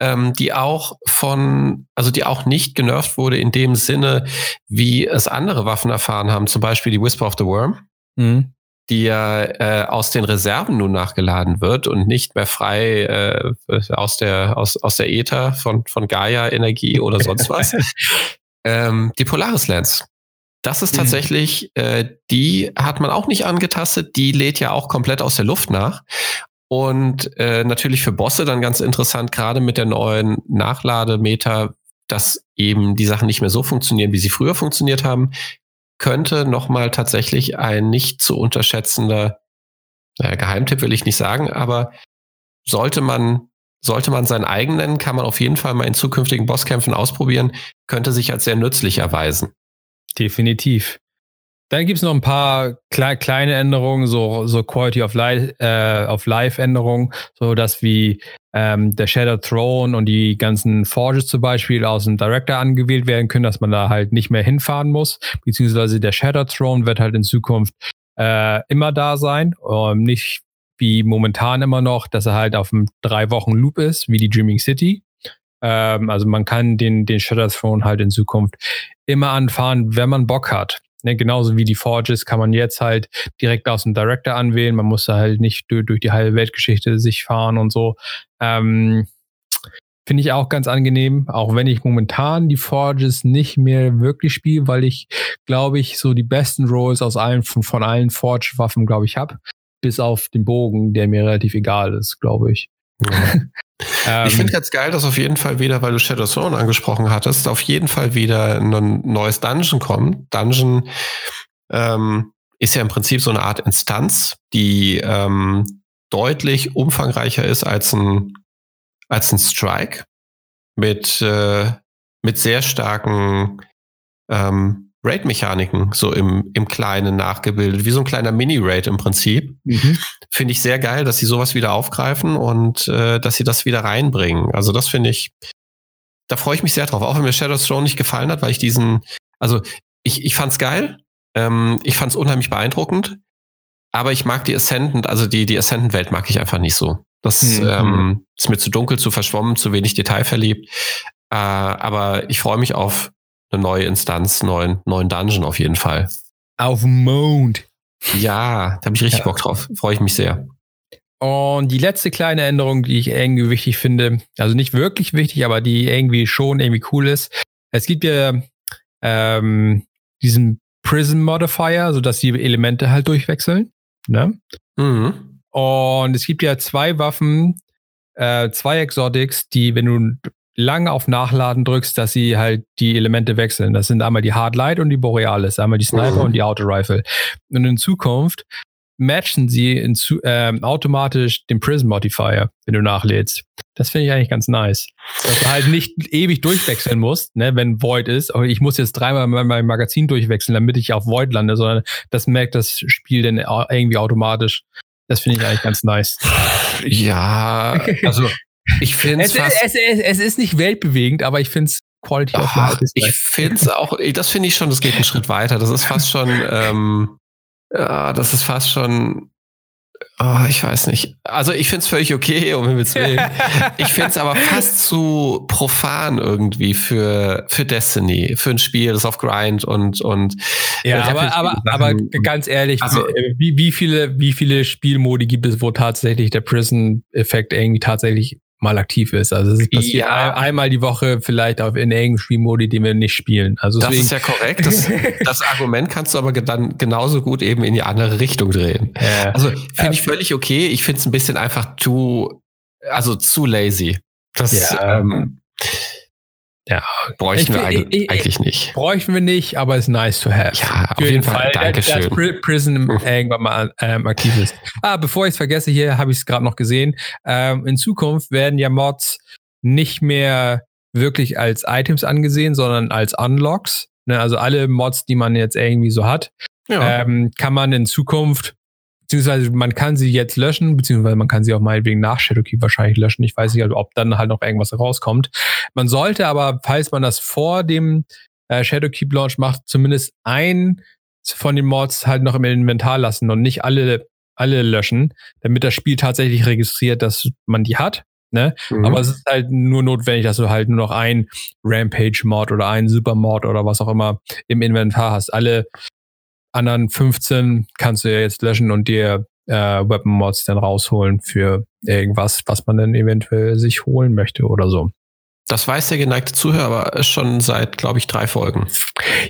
ähm, die auch von, also die auch nicht genervt wurde in dem Sinne, wie es andere Waffen erfahren haben, zum Beispiel die Whisper of the Worm, Mhm. die ja äh, aus den Reserven nun nachgeladen wird und nicht mehr frei äh, aus der aus, aus der Äther von von Gaia Energie oder sonst was. ähm, die Polaris Lens. Das ist Mhm. tatsächlich, äh, die hat man auch nicht angetastet. Die lädt ja auch komplett aus der Luft nach. Und äh, natürlich für Bosse dann ganz interessant, gerade mit der neuen Nachlademeter, dass eben die Sachen nicht mehr so funktionieren, wie sie früher funktioniert haben, könnte nochmal tatsächlich ein nicht zu unterschätzender äh, Geheimtipp, will ich nicht sagen, aber sollte man, sollte man seinen eigenen nennen, kann man auf jeden Fall mal in zukünftigen Bosskämpfen ausprobieren, könnte sich als sehr nützlich erweisen. Definitiv. Dann gibt's noch ein paar klei kleine Änderungen, so, so Quality of Life, äh, of Life Änderungen, so dass wie ähm, der Shadow Throne und die ganzen Forges zum Beispiel aus dem Director angewählt werden können, dass man da halt nicht mehr hinfahren muss, beziehungsweise der Shadow Throne wird halt in Zukunft äh, immer da sein, ähm, nicht wie momentan immer noch, dass er halt auf einem drei Wochen Loop ist, wie die Dreaming City. Ähm, also man kann den, den Shadow Throne halt in Zukunft immer anfahren, wenn man Bock hat. Ne, genauso wie die Forges kann man jetzt halt direkt aus dem Director anwählen. Man muss da halt nicht durch, die halbe Weltgeschichte sich fahren und so. Ähm, Finde ich auch ganz angenehm, auch wenn ich momentan die Forges nicht mehr wirklich spiele, weil ich, glaube ich, so die besten Rolls aus allen von, von allen Forge-Waffen, glaube ich, habe. Bis auf den Bogen, der mir relativ egal ist, glaube ich. Ähm, ich finde ganz geil, dass auf jeden Fall wieder, weil du Shadow Throne angesprochen hattest, auf jeden Fall wieder ein neues Dungeon kommt. Dungeon ähm, ist ja im Prinzip so eine Art Instanz, die ähm, deutlich umfangreicher ist als ein, als ein Strike mit, äh, mit sehr starken ähm, Raid-Mechaniken, so im, im Kleinen nachgebildet, wie so ein kleiner Mini-Raid im Prinzip. Mhm. Finde ich sehr geil, dass sie sowas wieder aufgreifen und äh, dass sie das wieder reinbringen. Also das finde ich, da freue ich mich sehr drauf. Auch wenn mir Shadows Throne nicht gefallen hat, weil ich diesen, also ich, ich fand's geil, ähm, ich fand's unheimlich beeindruckend, aber ich mag die Ascendant, also die, die Ascendant-Welt mag ich einfach nicht so. Das mhm. ähm, ist mir zu dunkel, zu verschwommen, zu wenig detailverliebt. Äh, aber ich freue mich auf eine neue Instanz, neuen, neuen Dungeon auf jeden Fall. Auf Mond. Ja, da habe ich richtig ja. Bock drauf. Freue ich mich sehr. Und die letzte kleine Änderung, die ich irgendwie wichtig finde, also nicht wirklich wichtig, aber die irgendwie schon irgendwie cool ist. Es gibt ja ähm, diesen Prism Modifier, sodass die Elemente halt durchwechseln. Ne? Mhm. Und es gibt ja zwei Waffen, äh, zwei Exotics, die, wenn du lange auf Nachladen drückst, dass sie halt die Elemente wechseln. Das sind einmal die Hardlight und die Borealis, einmal die Sniper mhm. und die Auto Rifle. Und in Zukunft matchen sie in ähm, automatisch den Prism Modifier, wenn du nachlädst. Das finde ich eigentlich ganz nice. Dass du halt nicht ewig durchwechseln musst, ne, wenn Void ist. Aber ich muss jetzt dreimal mein Magazin durchwechseln, damit ich auf Void lande, sondern das merkt das Spiel dann irgendwie automatisch. Das finde ich eigentlich ganz nice. Ja, also ich finde es, es, es, es ist nicht weltbewegend, aber ich finde es Quality of Life. Ich finde es auch, das finde ich schon, das geht einen Schritt weiter. Das ist fast schon, ähm, ja, das ist fast schon, oh, ich weiß nicht. Also ich finde es völlig okay, um Himmels Willen. ich finde es aber fast zu profan irgendwie für, für Destiny, für ein Spiel, das auf Grind und, und ja, aber, aber, aber ganz ehrlich, also, wie, wie viele, wie viele Spielmodi gibt es, wo tatsächlich der Prison-Effekt irgendwie tatsächlich mal aktiv ist. Also es passiert ja. einmal die Woche vielleicht auf in irgendeinem Spielmodi, den wir nicht spielen. Also das ist ja korrekt. Das, das, Argument kannst du aber dann genauso gut eben in die andere Richtung drehen. Ja. Also finde ich völlig okay. Ich finde es ein bisschen einfach zu also zu lazy. Das Ja. ähm, Ja. bräuchten Ich- wir eigentlich, ich- ich- eigentlich nicht. Bräuchten wir nicht, aber ist nice to have. Ja, auf Für jeden den Fall. dass- Dankeschön. Dass Pri- Prison irgendwann mal ähm, aktiv ist. Ah, bevor ich es vergesse, hier habe ich es gerade noch gesehen. Ähm, in Zukunft werden ja Mods nicht mehr wirklich als Items angesehen, sondern als Unlocks. Ne, also alle Mods, die man jetzt irgendwie so hat, Ja. ähm, kann man in Zukunft, beziehungsweise man kann sie jetzt löschen, beziehungsweise man kann sie auch meinetwegen nach Shadowkeep wahrscheinlich löschen. Ich weiß nicht, also ob dann halt noch irgendwas rauskommt. Man sollte aber, falls man das vor dem äh, Shadowkeep Launch macht, zumindest ein von den Mods halt noch im Inventar lassen und nicht alle, alle löschen, damit das Spiel tatsächlich registriert, dass man die hat. Ne? Mhm. Aber es ist halt nur notwendig, dass du halt nur noch ein Rampage-Mod oder ein Super-Mod oder was auch immer im Inventar hast. Alle anderen 15 kannst du ja jetzt löschen und dir äh, Weapon-Mods dann rausholen für irgendwas, was man dann eventuell sich holen möchte oder so. Das weiß der geneigte Zuhörer aber schon seit, glaube ich, drei Folgen.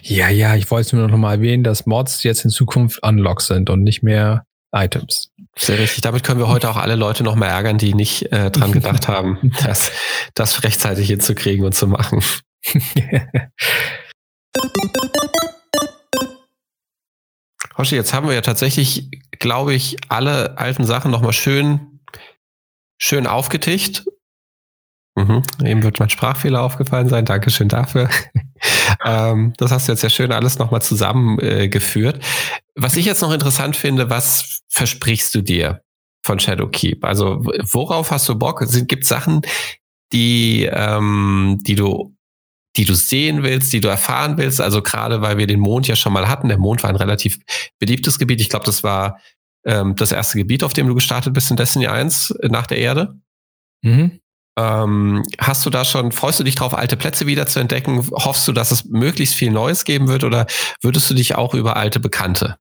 Ja, ja, ich wollte es nur noch mal erwähnen, dass Mods jetzt in Zukunft Unlocks sind und nicht mehr Items. Sehr richtig. Damit können wir heute auch alle Leute noch mal ärgern, die nicht äh, dran gedacht haben, das, das rechtzeitig hinzukriegen und zu machen. Hoshi, jetzt haben wir ja tatsächlich, glaube ich, alle alten Sachen noch mal schön, schön aufgetischt. Mhm. Eben wird mein Sprachfehler aufgefallen sein. Dankeschön dafür. ähm, das hast du jetzt ja schön alles noch mal zusammengeführt. Äh, was ich jetzt noch interessant finde, was versprichst du dir von Shadowkeep? Also worauf hast du Bock? Gibt es Sachen, die, ähm, die du die du sehen willst, die du erfahren willst. Also gerade weil wir den Mond ja schon mal hatten. Der Mond war ein relativ beliebtes Gebiet. Ich glaube, das war ähm, das erste Gebiet, auf dem du gestartet bist in Destiny 1 nach der Erde. Mhm. Ähm, hast du da schon, freust du dich drauf, alte Plätze wieder zu entdecken? Hoffst du, dass es möglichst viel Neues geben wird oder würdest du dich auch über alte Bekannte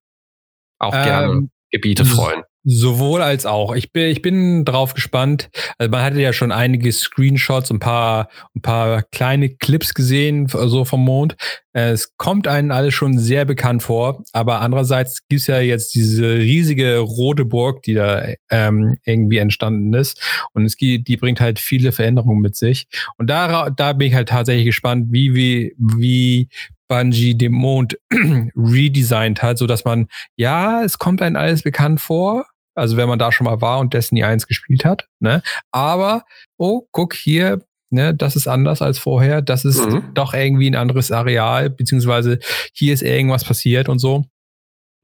auch gerne Ähm, Gebiete freuen? Sowohl als auch. Ich bin, ich bin drauf gespannt. Also man hatte ja schon einige Screenshots, ein paar, ein paar kleine Clips gesehen, so vom Mond. Es kommt einem alles schon sehr bekannt vor, aber andererseits gibt's ja jetzt diese riesige rote Burg, die da ähm, irgendwie entstanden ist. Und es gibt, die bringt halt viele Veränderungen mit sich. Und da, da bin ich halt tatsächlich gespannt, wie, wie, wie Bungie den Mond redesigned hat, so dass man, ja, es kommt einem alles bekannt vor, also wenn man da schon mal war und Destiny 1 gespielt hat, ne? Aber, oh, guck hier, ne, das ist anders als vorher, das ist Mhm. doch irgendwie ein anderes Areal, beziehungsweise hier ist irgendwas passiert und so.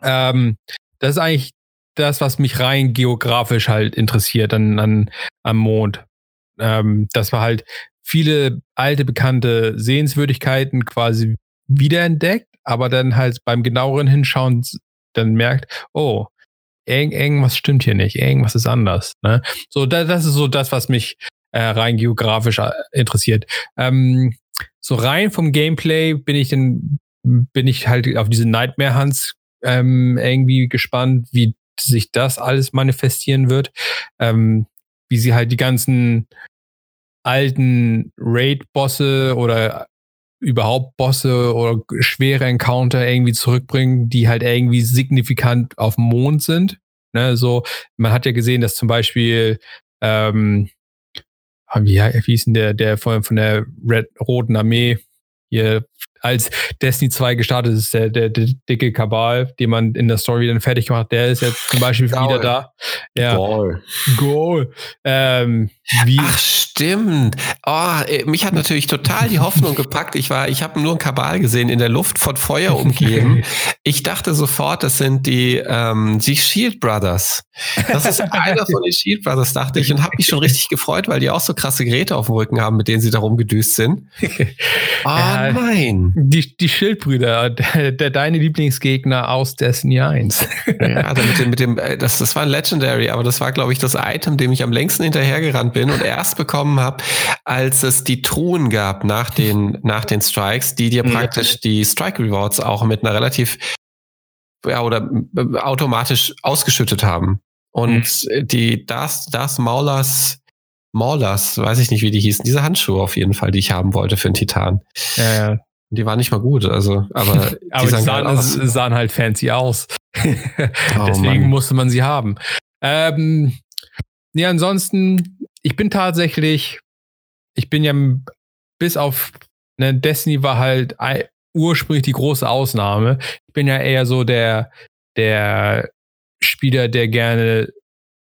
Ähm, das ist eigentlich das, was mich rein geografisch halt interessiert an, an am Mond. Ähm, dass wir halt viele alte, bekannte Sehenswürdigkeiten quasi wiederentdeckt, aber dann halt beim genaueren Hinschauen dann merkt, oh, irgend, irgendwas stimmt hier nicht, irgendwas ist anders. Ne? So, da, das ist so das, was mich äh, rein geografisch äh, interessiert. Ähm, so rein vom Gameplay bin ich dann bin ich halt auf diese Nightmare Hunts ähm, irgendwie gespannt, wie sich das alles manifestieren wird, ähm, wie sie halt die ganzen alten Raid-Bosse oder überhaupt Bosse oder schwere Encounter irgendwie zurückbringen, die halt irgendwie signifikant auf dem Mond sind. Ne, so, man hat ja gesehen, dass zum Beispiel, ähm, wie, wie hieß denn der, der von, von der Red, Roten Armee hier als Destiny 2 gestartet ist, der, der, der dicke Kabal, den man in der Story dann fertig gemacht, der ist jetzt zum Beispiel Gaul. wieder da. Ja, Goal. Goal. Ähm, wie, Ach stimmt. Oh, mich hat natürlich total die Hoffnung gepackt. Ich war, ich habe nur einen Kabal gesehen in der Luft von Feuer umgeben. Ich dachte sofort, das sind die ähm, die Shield Brothers. Das ist einer von den Shield Brothers, dachte ich, und habe mich schon richtig gefreut, weil die auch so krasse Geräte auf dem Rücken haben, mit denen sie da rumgedüst sind. Oh Ja. nein. Die, die Schildbrüder, der, der deine Lieblingsgegner aus Destiny 1. Ja, also mit dem, mit dem, äh, das, das war ein Legendary, aber das war, glaube ich, das Item, dem ich am längsten hinterhergerannt bin und erst bekommen habe, als es die Truhen gab nach den, nach den Strikes, die dir Mhm. praktisch die Strike Rewards auch mit einer relativ, ja, oder äh, automatisch ausgeschüttet haben. Und die, das, das Maulers, Maulers, weiß ich nicht, wie die hießen, diese Handschuhe auf jeden Fall, die ich haben wollte für den Titan. Ja, Die waren nicht mal gut, also, aber, aber die sahen sahen, geil aus. sahen halt fancy aus. Oh Deswegen Mann. musste man sie haben. Ähm, ja, ansonsten, ich bin tatsächlich, ich bin ja bis auf ne, Destiny war halt ursprünglich die große Ausnahme. Ich bin ja eher so der, der Spieler, der gerne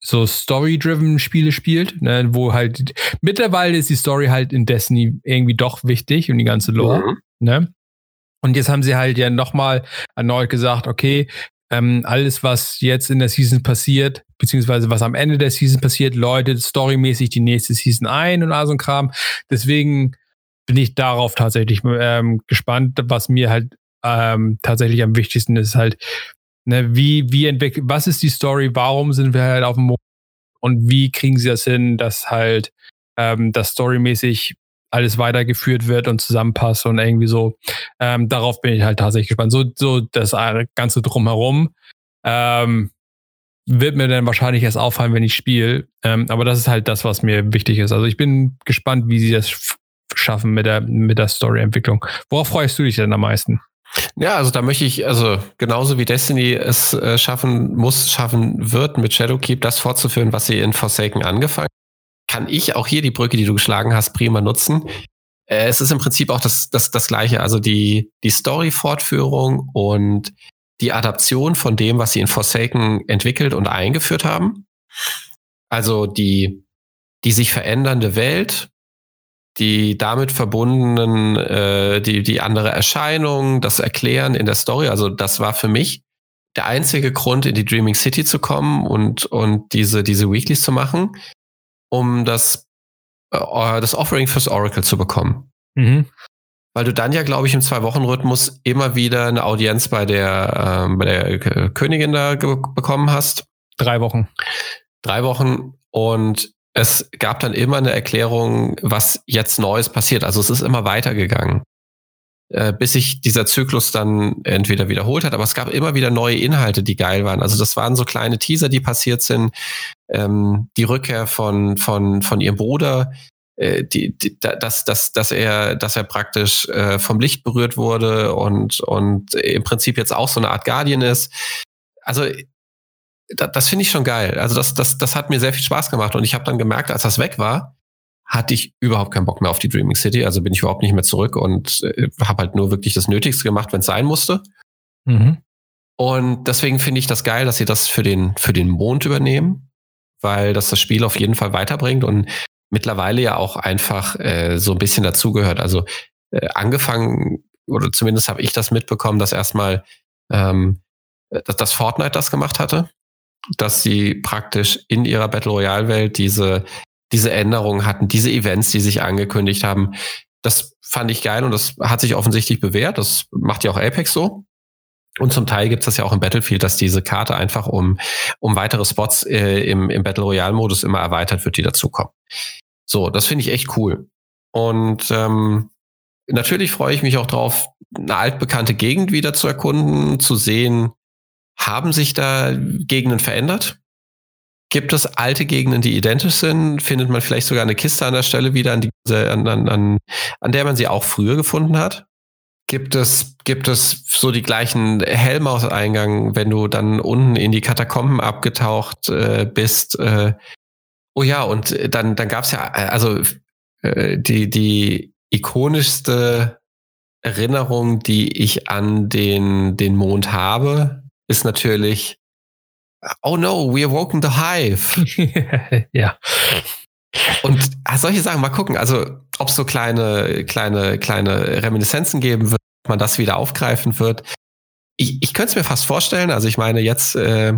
so story-driven Spiele spielt, ne, wo halt mittlerweile ist die Story halt in Destiny irgendwie doch wichtig und die ganze Lore, mhm. Ne? Und jetzt haben sie halt ja nochmal erneut gesagt, okay, ähm, alles, was jetzt in der Season passiert, beziehungsweise was am Ende der Season passiert, läutet storymäßig die nächste Season ein und all so ein Kram. Deswegen bin ich darauf tatsächlich ähm, gespannt. Was mir halt ähm, tatsächlich am wichtigsten ist, halt, ne, wie, wie entwickelt, was ist die Story, warum sind wir halt auf dem Mond und wie kriegen sie das hin, dass halt ähm, das storymäßig alles weitergeführt wird und zusammenpasst und irgendwie so. Ähm, darauf bin ich halt tatsächlich gespannt. So, so das Ganze drumherum ähm, wird mir dann wahrscheinlich erst auffallen, wenn ich spiele. Ähm, aber das ist halt das, was mir wichtig ist. Also ich bin gespannt, wie sie das schaffen mit der, mit der Story-Entwicklung. Worauf freust du dich denn am meisten? Ja, also da möchte ich, also genauso wie Destiny es äh, schaffen muss, schaffen wird, mit Shadowkeep das fortzuführen, was sie in Forsaken angefangen kann ich auch hier die Brücke, die du geschlagen hast, prima nutzen. Äh, es ist im Prinzip auch das, das, das Gleiche, also die, die Story-Fortführung und die Adaption von dem, was sie in Forsaken entwickelt und eingeführt haben. Also die, die sich verändernde Welt, die damit verbundenen, äh, die, die andere Erscheinung, das Erklären in der Story. Also das war für mich der einzige Grund, in die Dreaming City zu kommen und, und diese, diese Weeklies zu machen, um das, äh, das Offering fürs Oracle zu bekommen. Mhm. Weil du dann ja, glaube ich, im Zwei-Wochen-Rhythmus immer wieder eine Audienz bei der, ähm, bei der Königin da bekommen hast. Drei Wochen. Drei Wochen. Und es gab dann immer eine Erklärung, was jetzt Neues passiert. Also es ist immer weitergegangen, äh, bis sich dieser Zyklus dann entweder wiederholt hat, aber es gab immer wieder neue Inhalte, die geil waren. Also das waren so kleine Teaser, die passiert sind. Ähm, die Rückkehr von, von, von ihrem Bruder, äh, die, die, dass, dass, dass, er, dass er praktisch äh, vom Licht berührt wurde und, und im Prinzip jetzt auch so eine Art Guardian ist. Also das, das finde ich schon geil. Also das, das, das hat mir sehr viel Spaß gemacht und ich habe dann gemerkt, als das weg war, hatte ich überhaupt keinen Bock mehr auf die Dreaming City. Also bin ich überhaupt nicht mehr zurück und äh, habe halt nur wirklich das Nötigste gemacht, wenn es sein musste. Mhm. Und deswegen finde ich das geil, dass sie das für den, für den Mond übernehmen, weil das das Spiel auf jeden Fall weiterbringt und mittlerweile ja auch einfach äh, so ein bisschen dazugehört. Also äh, angefangen, oder zumindest habe ich das mitbekommen, dass erstmal ähm, dass das Fortnite das gemacht hatte dass sie praktisch in ihrer Battle Royale Welt diese, diese Änderungen hatten, diese Events, die sich angekündigt haben. Das fand ich geil und das hat sich offensichtlich bewährt. Das macht ja auch Apex so. Und zum Teil gibt es das ja auch im Battlefield, dass diese Karte einfach um, um weitere Spots äh, im, im Battle Royale-Modus immer erweitert wird, die dazukommen. So, das finde ich echt cool. Und ähm, natürlich freue ich mich auch drauf, eine altbekannte Gegend wieder zu erkunden, zu sehen, haben sich da Gegenden verändert? Gibt es alte Gegenden, die identisch sind? Findet man vielleicht sogar eine Kiste an der Stelle wieder, an, die, an, an, an der man sie auch früher gefunden hat? Gibt es, gibt es so die gleichen Hellmaus-Eingang, wenn du dann unten in die Katakomben abgetaucht äh, bist? Äh, oh ja, und dann, dann gab es ja, also äh, die, die ikonischste Erinnerung, die ich an den, den Mond habe, ist natürlich, oh no, we awoken the hive. ja. Und ah, solche Sachen, mal gucken, also ob es so kleine, kleine, kleine Reminiszenzen geben wird, man das wieder aufgreifen wird. Ich, ich könnte es mir fast vorstellen, also ich meine, jetzt, äh,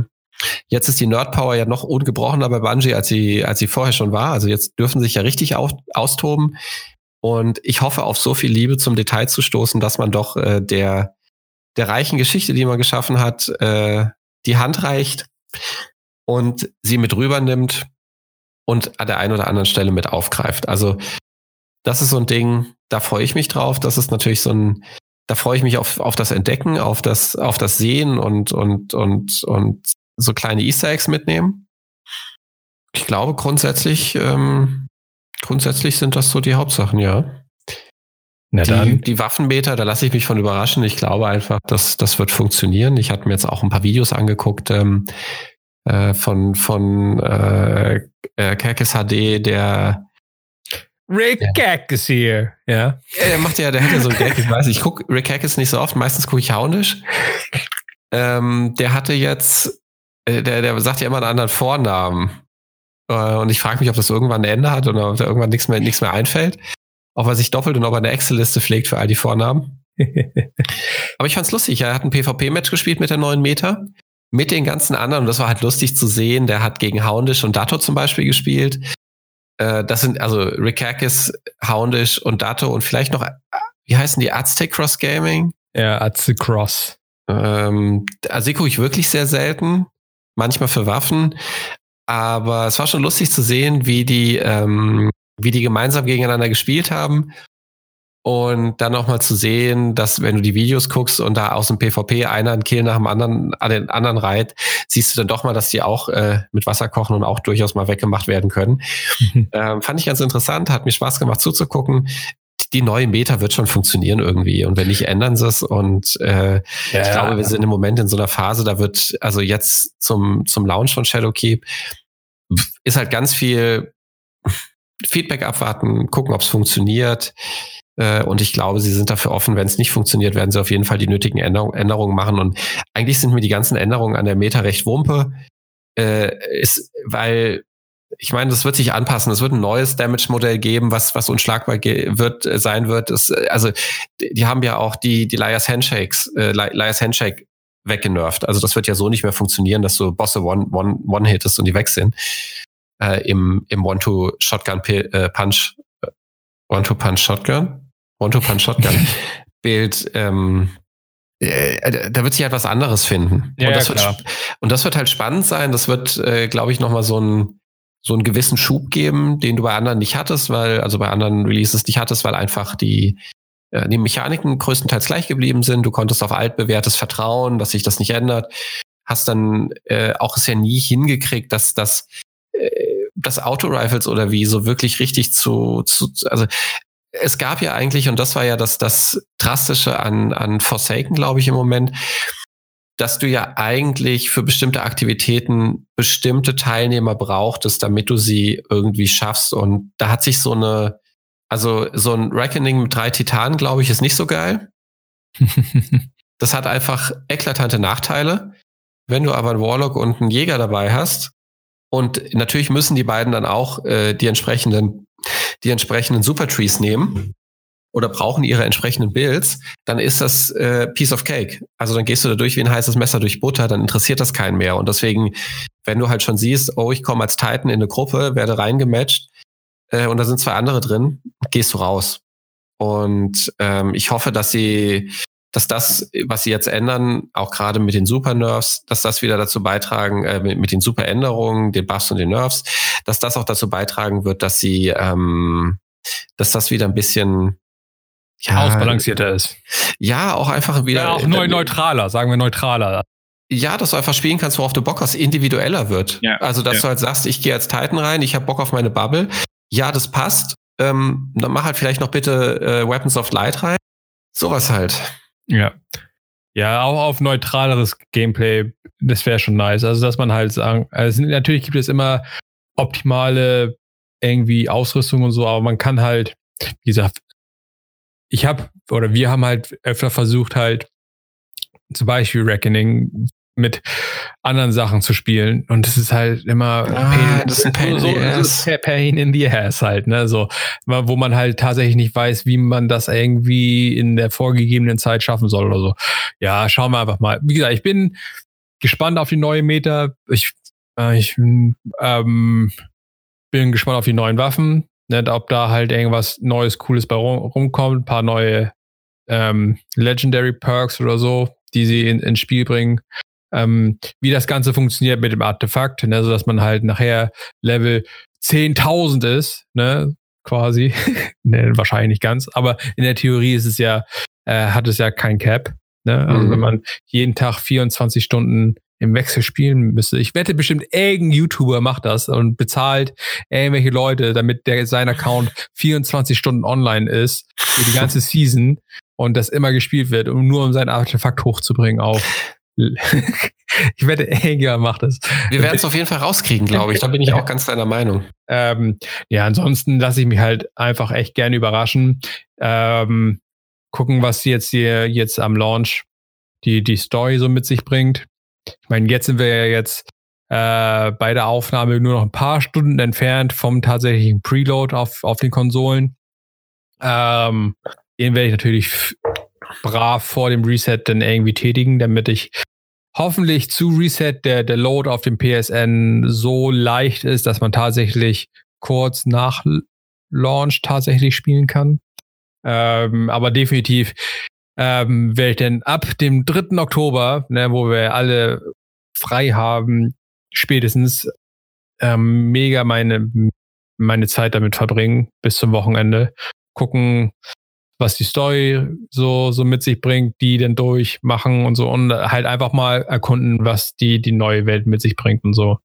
jetzt ist die Nerdpower ja noch ungebrochener bei Bungie, als sie, als sie vorher schon war. Also jetzt dürfen sich ja richtig auf, austoben. Und ich hoffe, auf so viel Liebe zum Detail zu stoßen, dass man doch äh, der, der reichen Geschichte, die man geschaffen hat, äh, die Hand reicht und sie mit rübernimmt und an der einen oder anderen Stelle mit aufgreift. Also das ist so ein Ding, da freue ich mich drauf. Das ist natürlich so ein, da freue ich mich auf, auf das Entdecken, auf das, auf das Sehen und, und, und, und so kleine Easter Eggs mitnehmen. Ich glaube grundsätzlich, ähm, grundsätzlich sind das so die Hauptsachen, ja. Na die, die Waffenmeter, da lasse ich mich von überraschen. Ich glaube einfach, dass das wird funktionieren. Ich hatte mir jetzt auch ein paar Videos angeguckt. Ähm, äh, von, von äh, äh, Kerkes HD, der Rick Kackes hier, ja. Er macht ja, der hat ja so ein Gag, ich weiß, ich gucke Rick Hackes nicht so oft, meistens gucke ich Haunisch. Ähm, der hatte jetzt, äh, der, der sagt ja immer einen anderen Vornamen. Äh, und ich frage mich, ob das irgendwann ein Ende hat oder ob da irgendwann nichts mehr, nichts mehr einfällt. Ob er sich doppelt und ob er eine Excel-Liste pflegt für all die Vornamen. Aber ich fand's lustig. Er hat ein PvP-Match gespielt mit der neuen Meta. Mit den ganzen anderen. Und das war halt lustig zu sehen. Der hat gegen Houndish und Dato zum Beispiel gespielt. Äh, das sind also Rikakis, Houndish und Dato und vielleicht noch, wie heißen die? Aztec Cross Gaming? Ja, Aztec Cross. Ähm, also gucke ich wirklich sehr selten. Manchmal für Waffen. Aber es war schon lustig zu sehen, wie die, ähm, wie die gemeinsam gegeneinander gespielt haben. Und dann nochmal zu sehen, dass wenn du die Videos guckst und da aus dem PvP einer einen Kill nach dem anderen an den anderen reiht, siehst du dann doch mal, dass die auch äh, mit Wasser kochen und auch durchaus mal weggemacht werden können. Mhm. Ähm, fand ich ganz interessant, hat mir Spaß gemacht zuzugucken. Die neue Meta wird schon funktionieren irgendwie. Und wenn nicht, ändern sie es. Und äh, ja, ich glaube, wir sind im Moment in so einer Phase, da wird, also jetzt zum, zum Launch von Shadowkeep, ist halt ganz viel Feedback abwarten, gucken, ob es funktioniert. Äh, und ich glaube, sie sind dafür offen. Wenn es nicht funktioniert, werden sie auf jeden Fall die nötigen Änderungen machen. Und eigentlich sind mir die ganzen Änderungen an der Meta recht wumpe. Äh, ist, weil ich meine, das wird sich anpassen. Es wird ein neues Damage-Modell geben, was, was unschlagbar wird, äh, sein wird. Es, also, die haben ja auch die, die Liars Handshakes, äh, Liars Handshake weggenervt. Also, das wird ja so nicht mehr funktionieren, dass du Bosse one, one, one hittest und die weg sind. Äh, Im, im One-to-Shotgun-Punch, äh, One-to-Punch-Shotgun? One-to-Punch-Shotgun-Bild, ähm, äh, da wird sich halt was anderes finden. Ja, und, das ja, wird, und das wird halt spannend sein. Das wird, äh, glaube ich, nochmal so ein so einen gewissen Schub geben, den du bei anderen nicht hattest, weil, also bei anderen Releases nicht hattest, weil einfach die, äh, die Mechaniken größtenteils gleich geblieben sind. Du konntest auf altbewährtes vertrauen, dass sich das nicht ändert. Hast dann äh, auch es ja nie hingekriegt, dass das äh, das Auto-Rifles oder wie so wirklich richtig zu, zu also es gab ja eigentlich, und das war ja das, das Drastische an, an Forsaken, glaube ich, im Moment, dass du ja eigentlich für bestimmte Aktivitäten bestimmte Teilnehmer brauchtest, damit du sie irgendwie schaffst. Und da hat sich so eine, also so ein Reckoning mit drei Titanen, glaube ich, ist nicht so geil. das hat einfach eklatante Nachteile. Wenn du aber einen Warlock und einen Jäger dabei hast, und natürlich müssen die beiden dann auch äh, die entsprechenden die entsprechenden Supertrees nehmen oder brauchen ihre entsprechenden Builds, dann ist das äh, Piece of Cake. Also dann gehst du da durch wie ein heißes Messer durch Butter, dann interessiert das keinen mehr. Und deswegen, wenn du halt schon siehst, oh, ich komme als Titan in eine Gruppe, werde reingematcht äh, und da sind zwei andere drin, gehst du raus. Und ähm, ich hoffe, dass sie dass das, was sie jetzt ändern, auch gerade mit den Super Nerves, dass das wieder dazu beitragen, äh, mit, mit, den Super Änderungen, den Buffs und den Nerves, dass das auch dazu beitragen wird, dass sie, ähm, dass das wieder ein bisschen ja, ausbalancierter ist. Ja, auch einfach wieder. Ja, auch neu neutraler, sagen wir neutraler. Ja, dass du einfach spielen kannst, worauf du Bock hast, individueller wird. Ja, also, dass ja. du halt sagst, ich gehe als Titan rein, ich habe Bock auf meine Bubble. Ja, das passt. Ähm, dann mach halt vielleicht noch bitte äh, Weapons of Light rein. Sowas halt. Ja. Ja, auch auf neutraleres Gameplay, das wäre schon nice. Also, dass man halt sagen, also natürlich gibt es immer optimale irgendwie Ausrüstung und so, aber man kann halt, wie gesagt, ich habe oder wir haben halt öfter versucht halt zum Beispiel Reckoning mit anderen Sachen zu spielen. Und das ist halt immer ah, pain, das ist ein Pain, so, in the ass. pain in the ass halt, ne? So, wo man halt tatsächlich nicht weiß, wie man das irgendwie in der vorgegebenen Zeit schaffen soll oder so. Ja, schauen wir einfach mal. Wie gesagt, ich bin gespannt auf die neue Meta. Ich, äh, ich ähm, bin gespannt auf die neuen Waffen. Ne, ob da halt irgendwas Neues, Cooles bei rumkommt, ein paar neue ähm, Legendary Perks oder so, die sie in, ins Spiel bringen ähm, wie das Ganze funktioniert mit dem Artefakt, ne, so dass man halt nachher Level 10.000 ist, ne, quasi. ne, wahrscheinlich nicht ganz, aber in der Theorie ist es ja, äh, hat es ja kein Cap. Ne? Also mhm. wenn man jeden Tag 24 Stunden im Wechsel spielen müsste. Ich wette bestimmt, irgendein YouTuber macht das und bezahlt irgendwelche Leute, damit der sein Account 24 Stunden online ist für die ganze Season und das immer gespielt wird, um nur um sein Artefakt hochzubringen auch. ich wette, irgendjemand macht es. Wir werden es auf jeden Fall rauskriegen, glaube ich. Da bin ich auch ganz deiner Meinung. Ähm, ja, ansonsten lasse ich mich halt einfach echt gerne überraschen. Ähm, gucken, was jetzt hier jetzt am Launch die, die Story so mit sich bringt. Ich meine, jetzt sind wir ja jetzt äh, bei der Aufnahme nur noch ein paar Stunden entfernt vom tatsächlichen Preload auf, auf den Konsolen. Ähm, den werde ich natürlich brav vor dem Reset dann irgendwie tätigen, damit ich hoffentlich zu Reset der, der Load auf dem PSN so leicht ist, dass man tatsächlich kurz nach Launch tatsächlich spielen kann. Ähm, aber definitiv ähm, werde ich dann ab dem 3. Oktober, ne, wo wir alle frei haben, spätestens ähm, mega meine, meine Zeit damit verbringen bis zum Wochenende. Gucken, was die Story so, so mit sich bringt, die dann durchmachen und so und halt einfach mal erkunden, was die, die neue Welt mit sich bringt und so.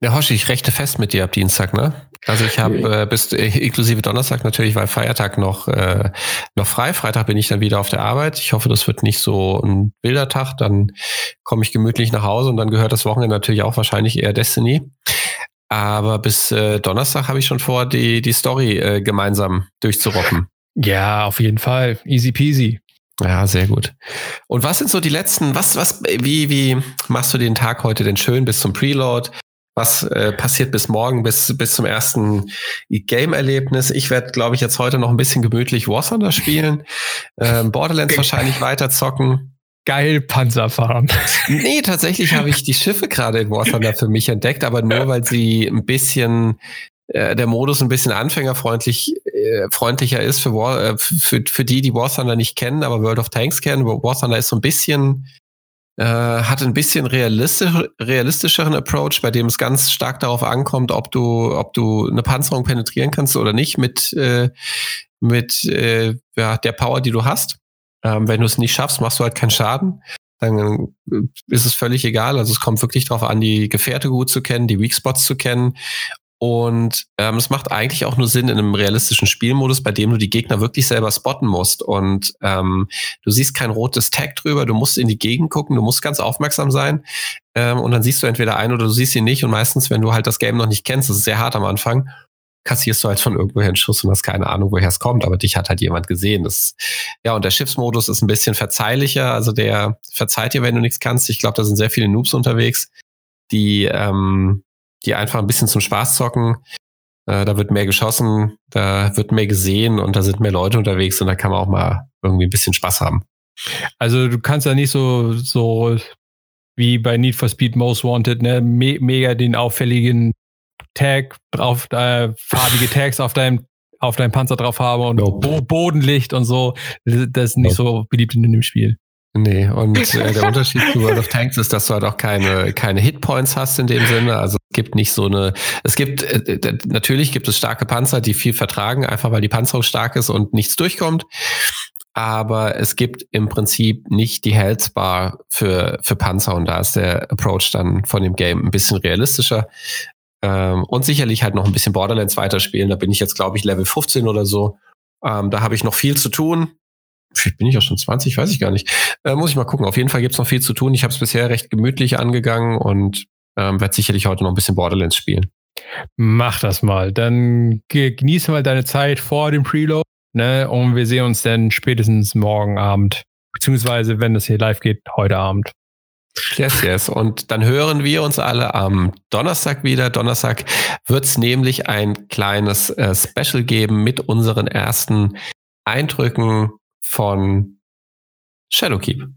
Ja, Hoshi, ich rechte fest mit dir ab Dienstag, ne? Also ich habe äh, bis äh, inklusive Donnerstag natürlich, weil Feiertag noch äh, noch frei. Freitag bin ich dann wieder auf der Arbeit. Ich hoffe, das wird nicht so ein wilder Tag. Dann komme ich gemütlich nach Hause und dann gehört das Wochenende natürlich auch wahrscheinlich eher Destiny. Aber bis äh, Donnerstag habe ich schon vor, die die Story äh, gemeinsam durchzuroppen. Ja, auf jeden Fall. Easy peasy. Ja, sehr gut. Und was sind so die letzten, was, was, wie, wie machst du den Tag heute denn schön bis zum Preload? Was äh, passiert bis morgen, bis, bis zum ersten Game-Erlebnis? Ich werde, glaube ich, jetzt heute noch ein bisschen gemütlich War Thunder spielen, ähm, Borderlands wahrscheinlich weiter zocken. Geil Panzer fahren. Nee, tatsächlich habe ich die Schiffe gerade in War Thunder für mich entdeckt, aber nur weil sie ein bisschen äh, der Modus ein bisschen anfängerfreundlich äh, freundlicher ist für, War, äh, für, für die, die War Thunder nicht kennen, aber World of Tanks kennen. War Thunder ist so ein bisschen, äh, hat ein bisschen realistisch, realistischeren Approach, bei dem es ganz stark darauf ankommt, ob du, ob du eine Panzerung penetrieren kannst oder nicht mit, äh, mit äh, ja, der Power, die du hast. Ähm, wenn du es nicht schaffst, machst du halt keinen Schaden dann äh, ist es völlig egal. Also es kommt wirklich darauf an, die Gefährte gut zu kennen, die Weak Spots zu kennen und ähm, es macht eigentlich auch nur Sinn in einem realistischen Spielmodus, bei dem du die Gegner wirklich selber spotten musst. Und ähm, du siehst kein rotes Tag drüber, du musst in die Gegend gucken, du musst ganz aufmerksam sein. Ähm, und dann siehst du entweder einen oder du siehst ihn nicht. Und meistens, wenn du halt das Game noch nicht kennst, das ist sehr hart am Anfang, kassierst du halt von irgendwoher einen Schuss und hast keine Ahnung, woher es kommt, aber dich hat halt jemand gesehen. Das, ja, und der Schiffsmodus ist ein bisschen verzeihlicher, also der verzeiht dir, wenn du nichts kannst. Ich glaube, da sind sehr viele Noobs unterwegs, die ähm, die einfach ein bisschen zum Spaß zocken. Äh, da wird mehr geschossen, da wird mehr gesehen und da sind mehr Leute unterwegs und da kann man auch mal irgendwie ein bisschen Spaß haben. Also du kannst ja nicht so, so wie bei Need for Speed Most Wanted, ne, me mega den auffälligen Tag drauf, äh, farbige Tags auf deinem auf deinem Panzer drauf haben und nope. Bo Bodenlicht und so. Das ist nicht nope. so beliebt in dem Spiel. Nee, und äh, der Unterschied zu World of Tanks ist, dass du halt auch keine, keine Hitpoints hast in dem Sinne. Also es gibt nicht so eine, es gibt, äh, natürlich gibt es starke Panzer, die viel vertragen, einfach weil die Panzerung stark ist und nichts durchkommt. Aber es gibt im Prinzip nicht die Health Bar für, für Panzer und da ist der Approach dann von dem Game ein bisschen realistischer. Ähm, und sicherlich halt noch ein bisschen Borderlands weiterspielen. Da bin ich jetzt, glaube ich, Level 15 oder so. Ähm, da habe ich noch viel zu tun bin ich ja schon 20, weiß ich gar nicht. Äh, muss ich mal gucken. Auf jeden Fall gibt's noch viel zu tun. Ich habe es bisher recht gemütlich angegangen und ähm, werde sicherlich heute noch ein bisschen Borderlands spielen. Mach das mal. Dann genieße mal deine Zeit vor dem Preload. Ne? Und wir sehen uns dann spätestens morgen Abend. Beziehungsweise, wenn das hier live geht, heute Abend. Yes, yes. Und dann hören wir uns alle am Donnerstag wieder. Donnerstag wird's nämlich ein kleines äh, Special geben mit unseren ersten Eindrücken von Shadowkeep.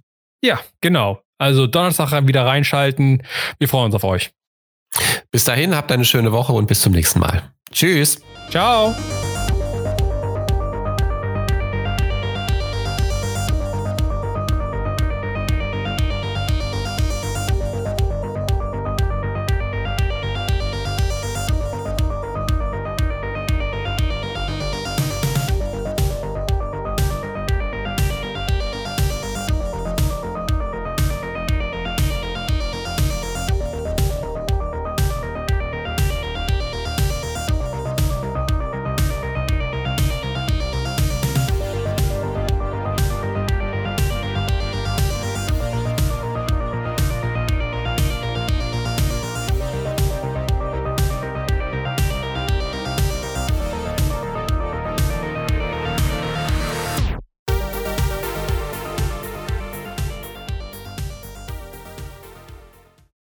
Ja, genau. Also Donnerstag wieder reinschalten. Wir freuen uns auf euch. Bis dahin, habt eine schöne Woche und bis zum nächsten Mal. Tschüss. Ciao.